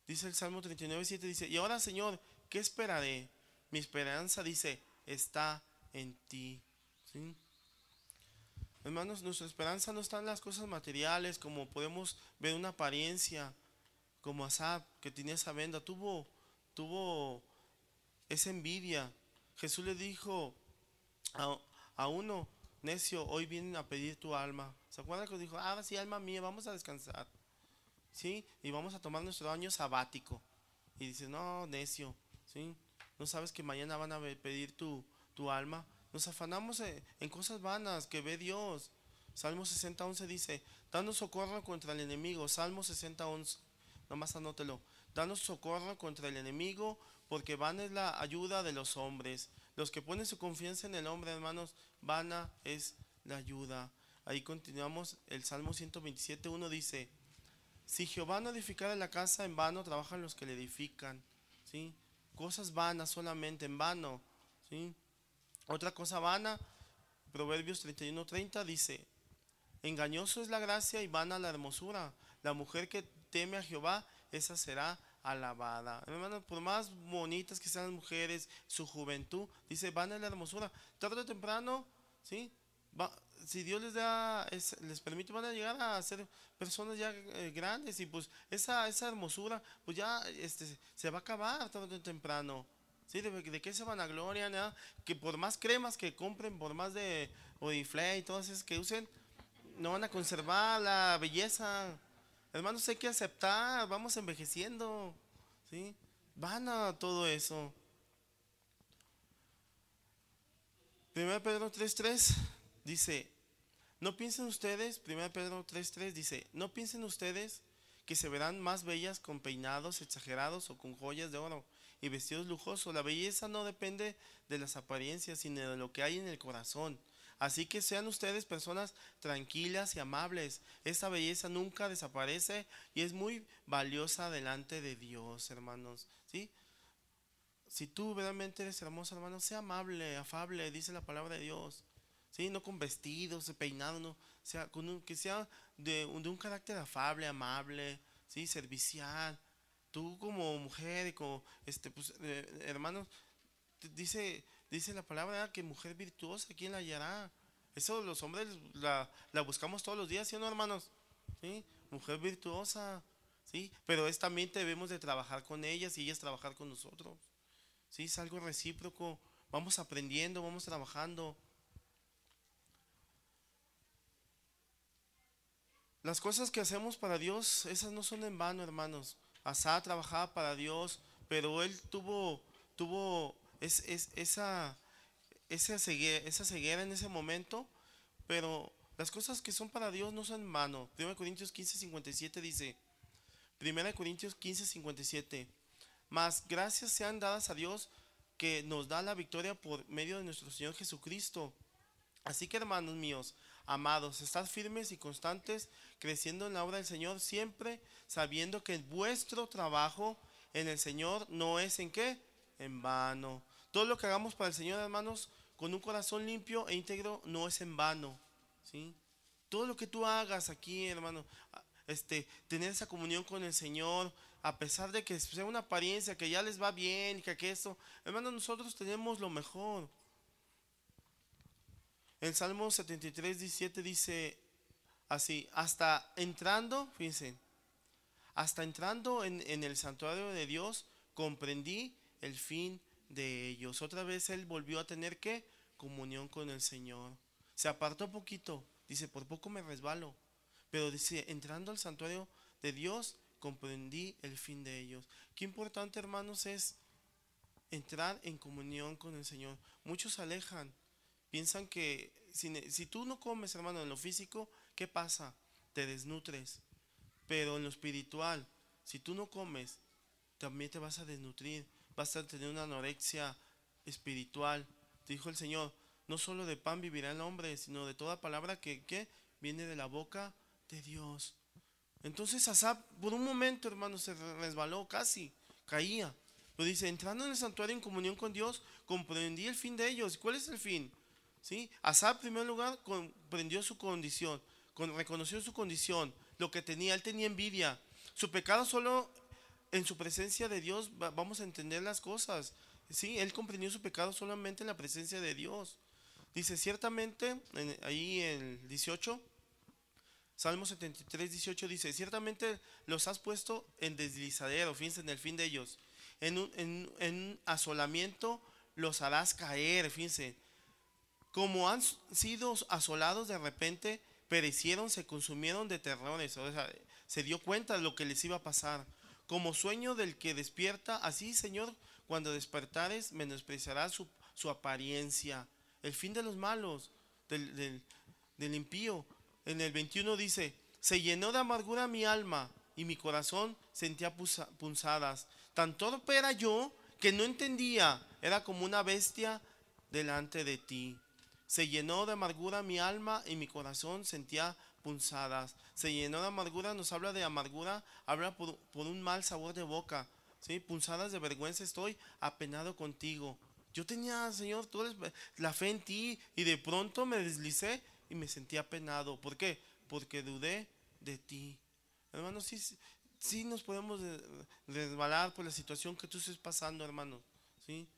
Dice el Salmo 39, 7, dice, y ahora Señor, ¿qué esperaré? Mi esperanza dice, está en ti. Hermanos, nuestra esperanza no está en las cosas materiales, como podemos ver una apariencia, como Asab, que tenía esa venda, tuvo, tuvo esa envidia. Jesús le dijo a, uno, necio, hoy vienen a pedir tu alma. ¿Se acuerdan que dijo, ahora sí, alma mía, vamos a descansar? ¿Sí? Y vamos a tomar nuestro año sabático. Y dice, no, necio, ¿sí? No sabes que mañana van a pedir tu, tu alma. Nos afanamos en, cosas vanas que ve Dios. Salmo 60, dice, danos socorro contra el enemigo. Salmo 60, 11. Nomás anótelo. Danos socorro contra el enemigo, porque van es la ayuda de los hombres. Los que ponen su confianza en el hombre, hermanos, vana es la ayuda. Ahí continuamos. El Salmo 127, 1 dice, si Jehová no edificara la casa, en vano trabajan los que le edifican. ¿Sí? Cosas vanas solamente, en vano. ¿Sí? Otra cosa vana, Proverbios 31:30 dice, engañoso es la gracia y vana la hermosura. La mujer que teme a Jehová, esa será alabada. Hermanos, por más bonitas que sean las mujeres, su juventud, dice, van a la hermosura. Tarde o temprano, ¿sí? Si Dios les da, les permite, van a llegar a ser personas ya eh, grandes y pues esa, esa hermosura, pues ya este, se va a acabar tarde o temprano. ¿Sí? ¿De, de qué se van a gloria? Que por más cremas que compren, por más de Odiflame y todas esas que usen, no van a conservar la belleza. Hermanos, hay que aceptar, vamos envejeciendo. ¿Sí? Van a todo eso. 1 Pedro 3.3 dice, no piensen ustedes, 1 Pedro 3.3 dice, no piensen ustedes que se verán más bellas con peinados exagerados o con joyas de oro y vestidos lujosos. La belleza no depende de las apariencias, sino de lo que hay en el corazón. Así que sean ustedes personas tranquilas y amables. Esta belleza nunca desaparece y es muy valiosa delante de Dios, hermanos. ¿Sí? Si tú realmente eres hermoso, hermano, sea amable, afable, dice la palabra de Dios. ¿Sí? No con vestidos, peinado, no. Sea, con que sea de, de, un carácter afable, amable, ¿sí? servicial tú como mujer y como este pues eh, hermanos dice dice la palabra que mujer virtuosa quién la hallará eso los hombres la, la buscamos todos los días ¿sí o no hermanos ¿Sí? mujer virtuosa sí pero es también debemos de trabajar con ellas y ellas trabajar con nosotros sí es algo recíproco vamos aprendiendo vamos trabajando las cosas que hacemos para Dios esas no son en vano hermanos Asa trabajaba para Dios, pero él tuvo, tuvo esa, esa, ceguera, esa ceguera en ese momento, pero las cosas que son para Dios no son en vano. 1 Corintios 15, 57 dice, 1 Corintios 15, 57, mas gracias sean dadas a Dios que nos da la victoria por medio de nuestro Señor Jesucristo. Así que hermanos míos, amados, estad firmes y constantes, creciendo en la obra del Señor, siempre sabiendo que vuestro trabajo en el Señor no es en qué? En vano. Todo lo que hagamos para el Señor, hermanos, con un corazón limpio e íntegro, no es en vano. ¿sí? Todo lo que tú hagas aquí, hermano, este, tener esa comunión con el Señor, a pesar de que sea una apariencia, que ya les va bien, que, que eso, hermano, nosotros tenemos lo mejor. En Salmo 73, 17 dice así, hasta entrando, fíjense, hasta entrando en, el santuario de Dios, comprendí el fin de ellos. Otra vez él volvió a tener que comunión con el Señor. Se apartó poquito, dice, por poco me resbalo. Pero dice, entrando al santuario de Dios, comprendí el fin de ellos. Qué importante, hermanos, es entrar en comunión con el Señor. Muchos alejan, piensan que si, tú no comes, hermano, en lo físico, ¿qué pasa? Te desnutres. Pero en lo espiritual, si tú no comes, también te vas a desnutrir, vas a tener una anorexia espiritual. Dijo el Señor, no solo de pan vivirá el hombre, sino de toda palabra que, que viene de la boca de Dios. Entonces Asap por un momento, hermano, se resbaló casi, caía. Pero dice, entrando en el santuario en comunión con Dios, comprendí el fin de ellos. ¿Cuál es el fin? ¿Sí? Asap, en primer lugar, comprendió su condición, reconoció su condición, lo que tenía. Él tenía envidia. Su pecado solo en su presencia de Dios vamos a entender las cosas. Sí, él comprendió su pecado solamente en la presencia de Dios. Dice, ciertamente, ahí el 18, Salmo 73, 18 dice, ciertamente los has puesto en deslizadero, fíjense en el fin de ellos. En un, en, asolamiento los harás caer, fíjense. Como han sido asolados de repente, perecieron, se consumieron de terrores. O sea, se dio cuenta de lo que les iba a pasar. Como sueño del que despierta, así, Señor, cuando despertares, menospreciarás su, apariencia. El fin de los malos, del, del, del impío en el 21 dice, se llenó de amargura mi alma y mi corazón sentía punzadas. Tan torpe era yo que no entendía, era como una bestia delante de ti. Se llenó de amargura mi alma y mi corazón sentía punzadas. Se llenó de amargura, nos habla de amargura, habla por, un mal sabor de boca. ¿sí? Punzadas de vergüenza, estoy apenado contigo. Yo tenía, Señor, tú la fe en ti y de pronto me deslicé y me sentí apenado. ¿Por qué? Porque dudé de ti. Hermano, sí, sí nos podemos resbalar por la situación que tú estés pasando, hermano. ¿sí?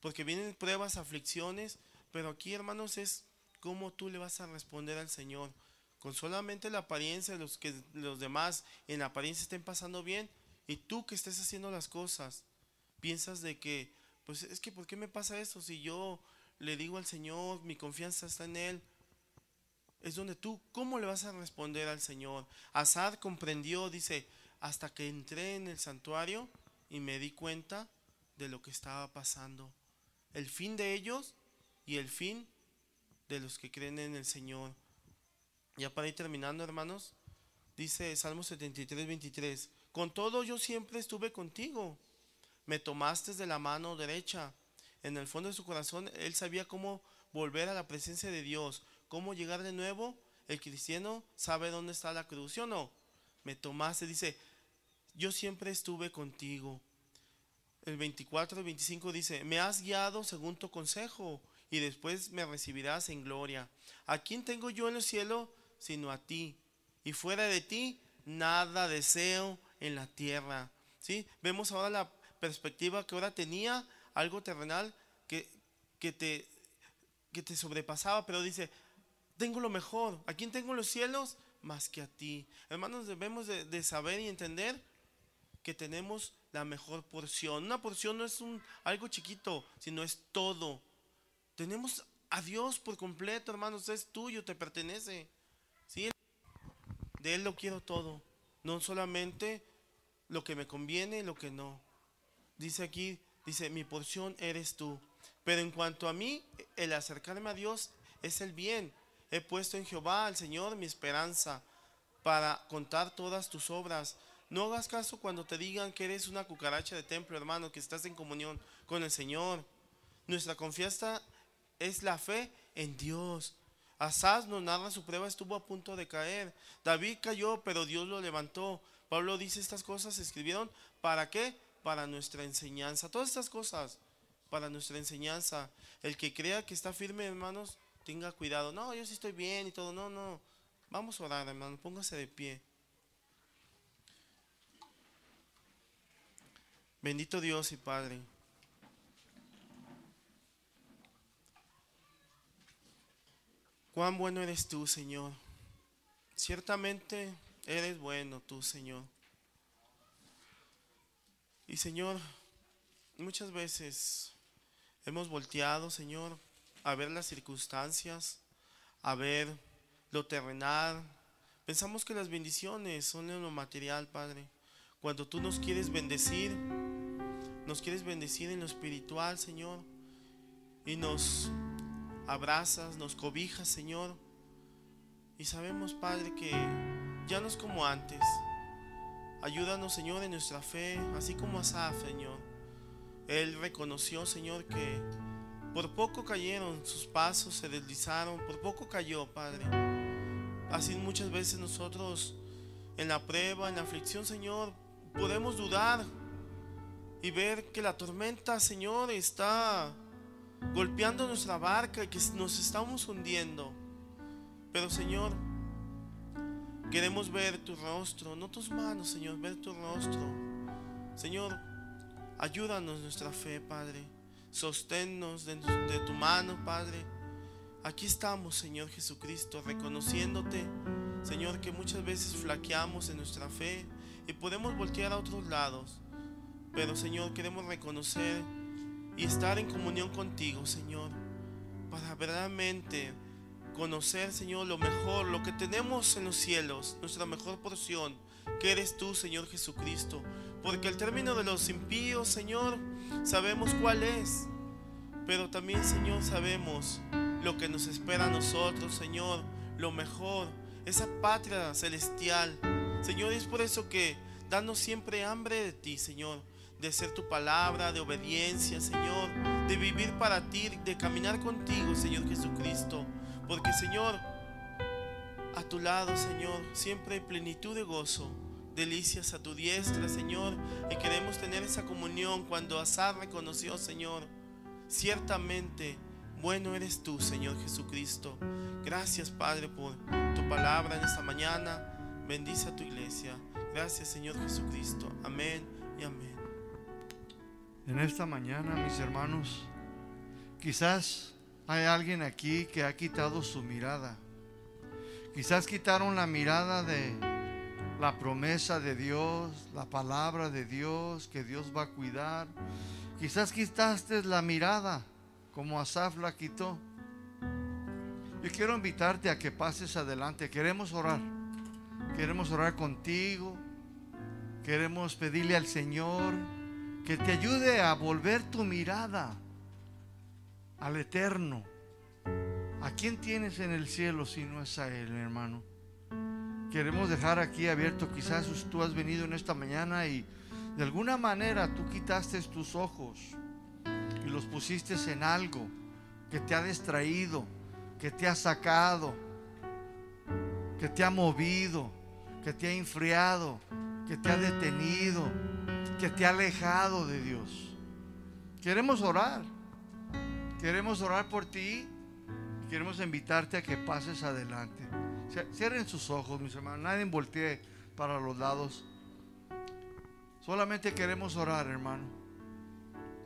Porque vienen pruebas, aflicciones, pero aquí, hermanos, es cómo tú le vas a responder al Señor. Con solamente la apariencia, los que los demás en la apariencia estén pasando bien, y tú que estés haciendo las cosas, piensas de que, pues es que, ¿por qué me pasa eso? Si yo le digo al Señor, mi confianza está en Él, es donde tú, ¿cómo le vas a responder al Señor? Asad comprendió, dice, hasta que entré en el santuario y me di cuenta de lo que estaba pasando. El fin de ellos y el fin de los que creen en el Señor. Ya para ir terminando, hermanos, dice Salmo 73, 23, con todo yo siempre estuve contigo, me tomaste de la mano derecha. En el fondo de su corazón, él sabía cómo volver a la presencia de Dios, cómo llegar de nuevo, el cristiano sabe dónde está la cruz, ¿sí o no? Me tomaste, dice, yo siempre estuve contigo. El 24 y 25 dice, me has guiado según tu consejo y después me recibirás en gloria. ¿A quién tengo yo en el cielo sino a ti? Y fuera de ti, nada deseo en la tierra. ¿Sí? Vemos ahora la perspectiva que ahora tenía, algo terrenal que, que, te, que te sobrepasaba, pero dice, tengo lo mejor. ¿A quién tengo los cielos? Más que a ti. Hermanos, debemos de, saber y entender que tenemos la mejor porción. Una porción no es un, algo chiquito, sino es todo. Tenemos a Dios por completo, hermanos. Es tuyo, te pertenece. ¿Sí? De Él lo quiero todo. No solamente lo que me conviene y lo que no. Dice aquí, dice, mi porción eres tú. Pero en cuanto a mí, el acercarme a Dios es el bien. He puesto en Jehová, al Señor, mi esperanza, para contar todas tus obras. No hagas caso cuando te digan que eres una cucaracha de templo, hermano, que estás en comunión con el Señor. Nuestra confianza es la fe en Dios. Asaz nos narra su prueba, estuvo a punto de caer. David cayó, pero Dios lo levantó. Pablo dice estas cosas se escribieron para qué? Para nuestra enseñanza. Todas estas cosas para nuestra enseñanza. El que crea que está firme, hermanos, tenga cuidado. No, yo sí estoy bien y todo. No, no. Vamos a orar, hermano. Póngase de pie. Bendito Dios y Padre. Cuán bueno eres tú, Señor. Ciertamente eres bueno tú, Señor. Y Señor, muchas veces hemos volteado, Señor, a ver las circunstancias, a ver lo terrenal. Pensamos que las bendiciones son en lo material, Padre. Cuando tú nos quieres bendecir, nos quieres bendecir en lo espiritual, Señor. Y nos abrazas, nos cobijas, Señor. Y sabemos, Padre, que ya no es como antes. Ayúdanos, Señor, en nuestra fe, así como Asaf, Señor. Él reconoció, Señor, que por poco cayeron sus pasos, se deslizaron, por poco cayó, Padre. Así muchas veces nosotros en la prueba, en la aflicción, Señor, podemos dudar y ver que la tormenta, Señor, está golpeando nuestra barca que nos estamos hundiendo. Pero, Señor, queremos ver tu rostro, no tus manos, Señor, ver tu rostro. Señor, ayúdanos nuestra fe, Padre. Sosténnos de, de tu mano, Padre. Aquí estamos, Señor Jesucristo, reconociéndote, Señor, que muchas veces flaqueamos en nuestra fe y podemos voltear a otros lados. Pero Señor, queremos reconocer y estar en comunión contigo, Señor, para verdaderamente conocer, Señor, lo mejor, lo que tenemos en los cielos, nuestra mejor porción, que eres tú, Señor Jesucristo. Porque el término de los impíos, Señor, sabemos cuál es. Pero también, Señor, sabemos lo que nos espera a nosotros, Señor, lo mejor, esa patria celestial. Señor, es por eso que danos siempre hambre de ti, Señor de ser tu palabra, de obediencia, Señor, de vivir para ti, de caminar contigo, Señor Jesucristo. Porque, Señor, a tu lado, Señor, siempre hay plenitud de gozo, delicias a tu diestra, Señor, y queremos tener esa comunión cuando Azar reconoció, Señor, ciertamente bueno eres tú, Señor Jesucristo. Gracias, Padre, por tu palabra en esta mañana. Bendice a tu iglesia. Gracias, Señor Jesucristo. Amén y amén. En esta mañana, mis hermanos, quizás hay alguien aquí que ha quitado su mirada. Quizás quitaron la mirada de la promesa de Dios, la palabra de Dios, que Dios va a cuidar. Quizás quitaste la mirada, como Asaf la quitó. Yo quiero invitarte a que pases adelante. Queremos orar. Queremos orar contigo. Queremos pedirle al Señor que te ayude a volver tu mirada al eterno. ¿A quién tienes en el cielo si no es a Él, hermano? Queremos dejar aquí abierto, quizás tú has venido en esta mañana y de alguna manera tú quitaste tus ojos y los pusiste en algo que te ha distraído, que te ha sacado, que te ha movido, que te ha enfriado, que te ha detenido que te ha alejado de Dios. Queremos orar. Queremos orar por ti. Queremos invitarte a que pases adelante. Cierren sus ojos, mis hermanos. Nadie voltee para los lados. Solamente queremos orar, hermano.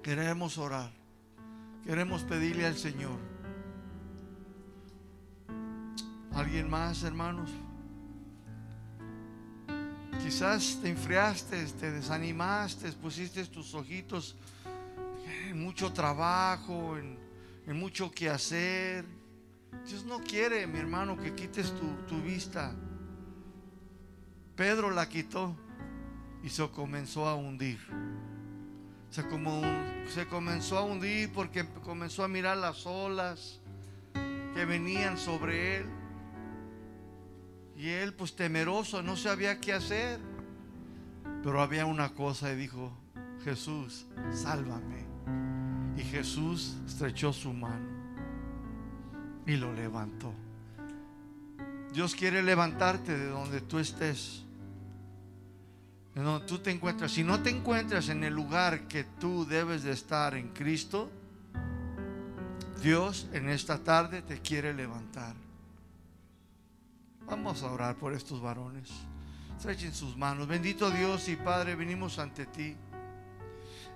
Queremos orar. Queremos pedirle al Señor. ¿Alguien más, hermanos? Quizás te enfriaste, te desanimaste, pusiste tus ojitos en mucho trabajo, en, mucho que hacer. Dios no quiere, mi hermano, que quites tu, vista. Pedro la quitó y se comenzó a hundir. Se, comenzó a hundir porque comenzó a mirar las olas que venían sobre él. Y él pues temeroso, no sabía qué hacer. Pero había una cosa y dijo, Jesús, sálvame. Y Jesús estrechó su mano y lo levantó. Dios quiere levantarte de donde tú estés. De donde tú te encuentras. Si no te encuentras en el lugar que tú debes de estar en Cristo, Dios en esta tarde te quiere levantar. Vamos a orar por estos varones. Estrechen sus manos. Bendito Dios y Padre, venimos ante ti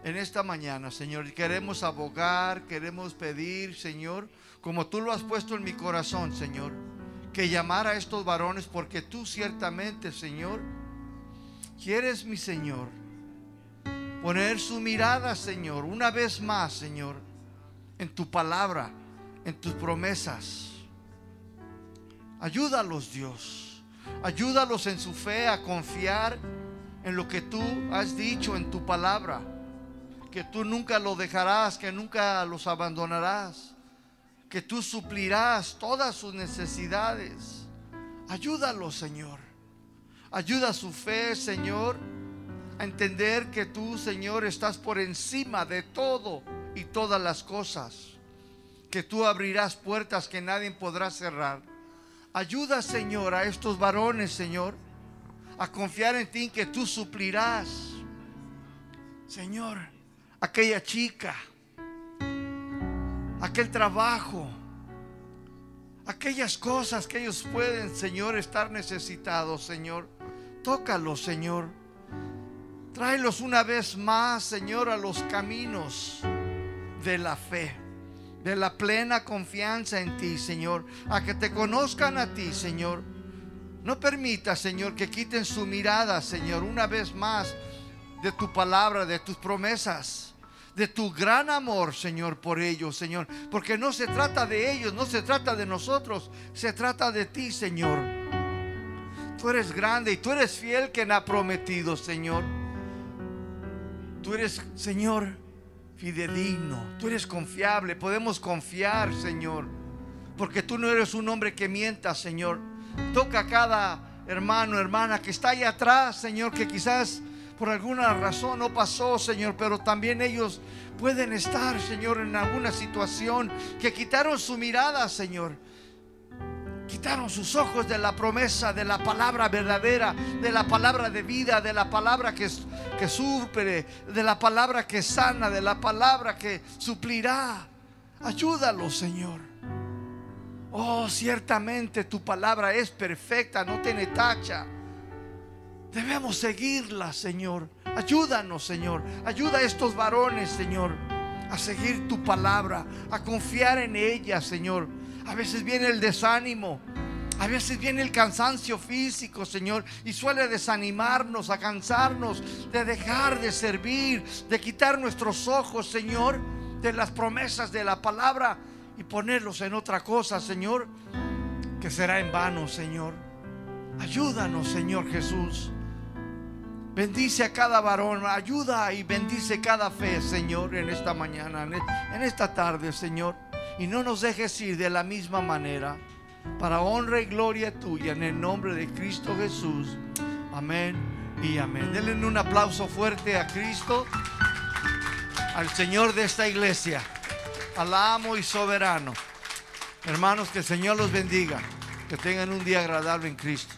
en esta mañana, Señor. Queremos abogar, queremos pedir, Señor, como tú lo has puesto en mi corazón, Señor, que llamara a estos varones porque tú ciertamente, Señor, quieres, mi Señor, poner su mirada, Señor, una vez más, Señor, en tu palabra, en tus promesas. Ayúdalos, Dios. Ayúdalos en su fe a confiar en lo que tú has dicho en tu palabra que tú nunca los dejarás, que nunca los abandonarás, que tú suplirás todas sus necesidades. Ayúdalo, Señor. Ayuda su fe, Señor, a entender que tú, Señor, estás por encima de todo y todas las cosas. Que tú abrirás puertas que nadie podrá cerrar. Ayuda, Señor, a estos varones, Señor, a confiar en ti, que tú suplirás. Señor, aquella chica, aquel trabajo, aquellas cosas que ellos pueden, Señor, estar necesitados, Señor. Tócalos, Señor. Tráelos una vez más, Señor, a los caminos de la fe, de la plena confianza en ti, Señor, a que te conozcan a ti, Señor. No permita, Señor, que quiten su mirada, Señor, una vez más de tu palabra, de tus promesas de tu gran amor, Señor, por ellos, Señor. Porque no se trata de ellos, no se trata de nosotros, se trata de ti, Señor. Tú eres grande y tú eres fiel quien ha prometido, Señor. Tú eres, Señor, fidedigno, tú eres confiable, podemos confiar, Señor. Porque tú no eres un hombre que mienta, Señor. Toca a cada hermano, hermana que está allá atrás, Señor, que quizás por alguna razón no pasó, Señor, pero también ellos pueden estar, Señor, en alguna situación que quitaron su mirada, Señor. Quitaron sus ojos de la promesa, de la palabra verdadera, de la palabra de vida, de la palabra que, que supere, de la palabra que sana, de la palabra que suplirá. Ayúdalo, Señor. Oh, ciertamente tu palabra es perfecta, no tiene tacha. Debemos seguirla, Señor. Ayúdanos, Señor. Ayuda a estos varones, Señor, a seguir tu palabra, a confiar en ella, Señor. A veces viene el desánimo. A veces viene el cansancio físico, Señor, y suele desanimarnos, a cansarnos de dejar de servir, de quitar nuestros ojos, Señor, de las promesas de la palabra y ponerlos en otra cosa, Señor, que será en vano, Señor. Ayúdanos, Señor Jesús. Bendice a cada varón, ayuda y bendice cada fe, Señor, en esta mañana, en esta tarde, Señor. Y no nos dejes ir de la misma manera, para honra y gloria tuya, en el nombre de Cristo Jesús. Amén y amén. Denle un aplauso fuerte a Cristo, al Señor de esta iglesia, al amo y soberano. Hermanos, que el Señor los bendiga, que tengan un día agradable en Cristo.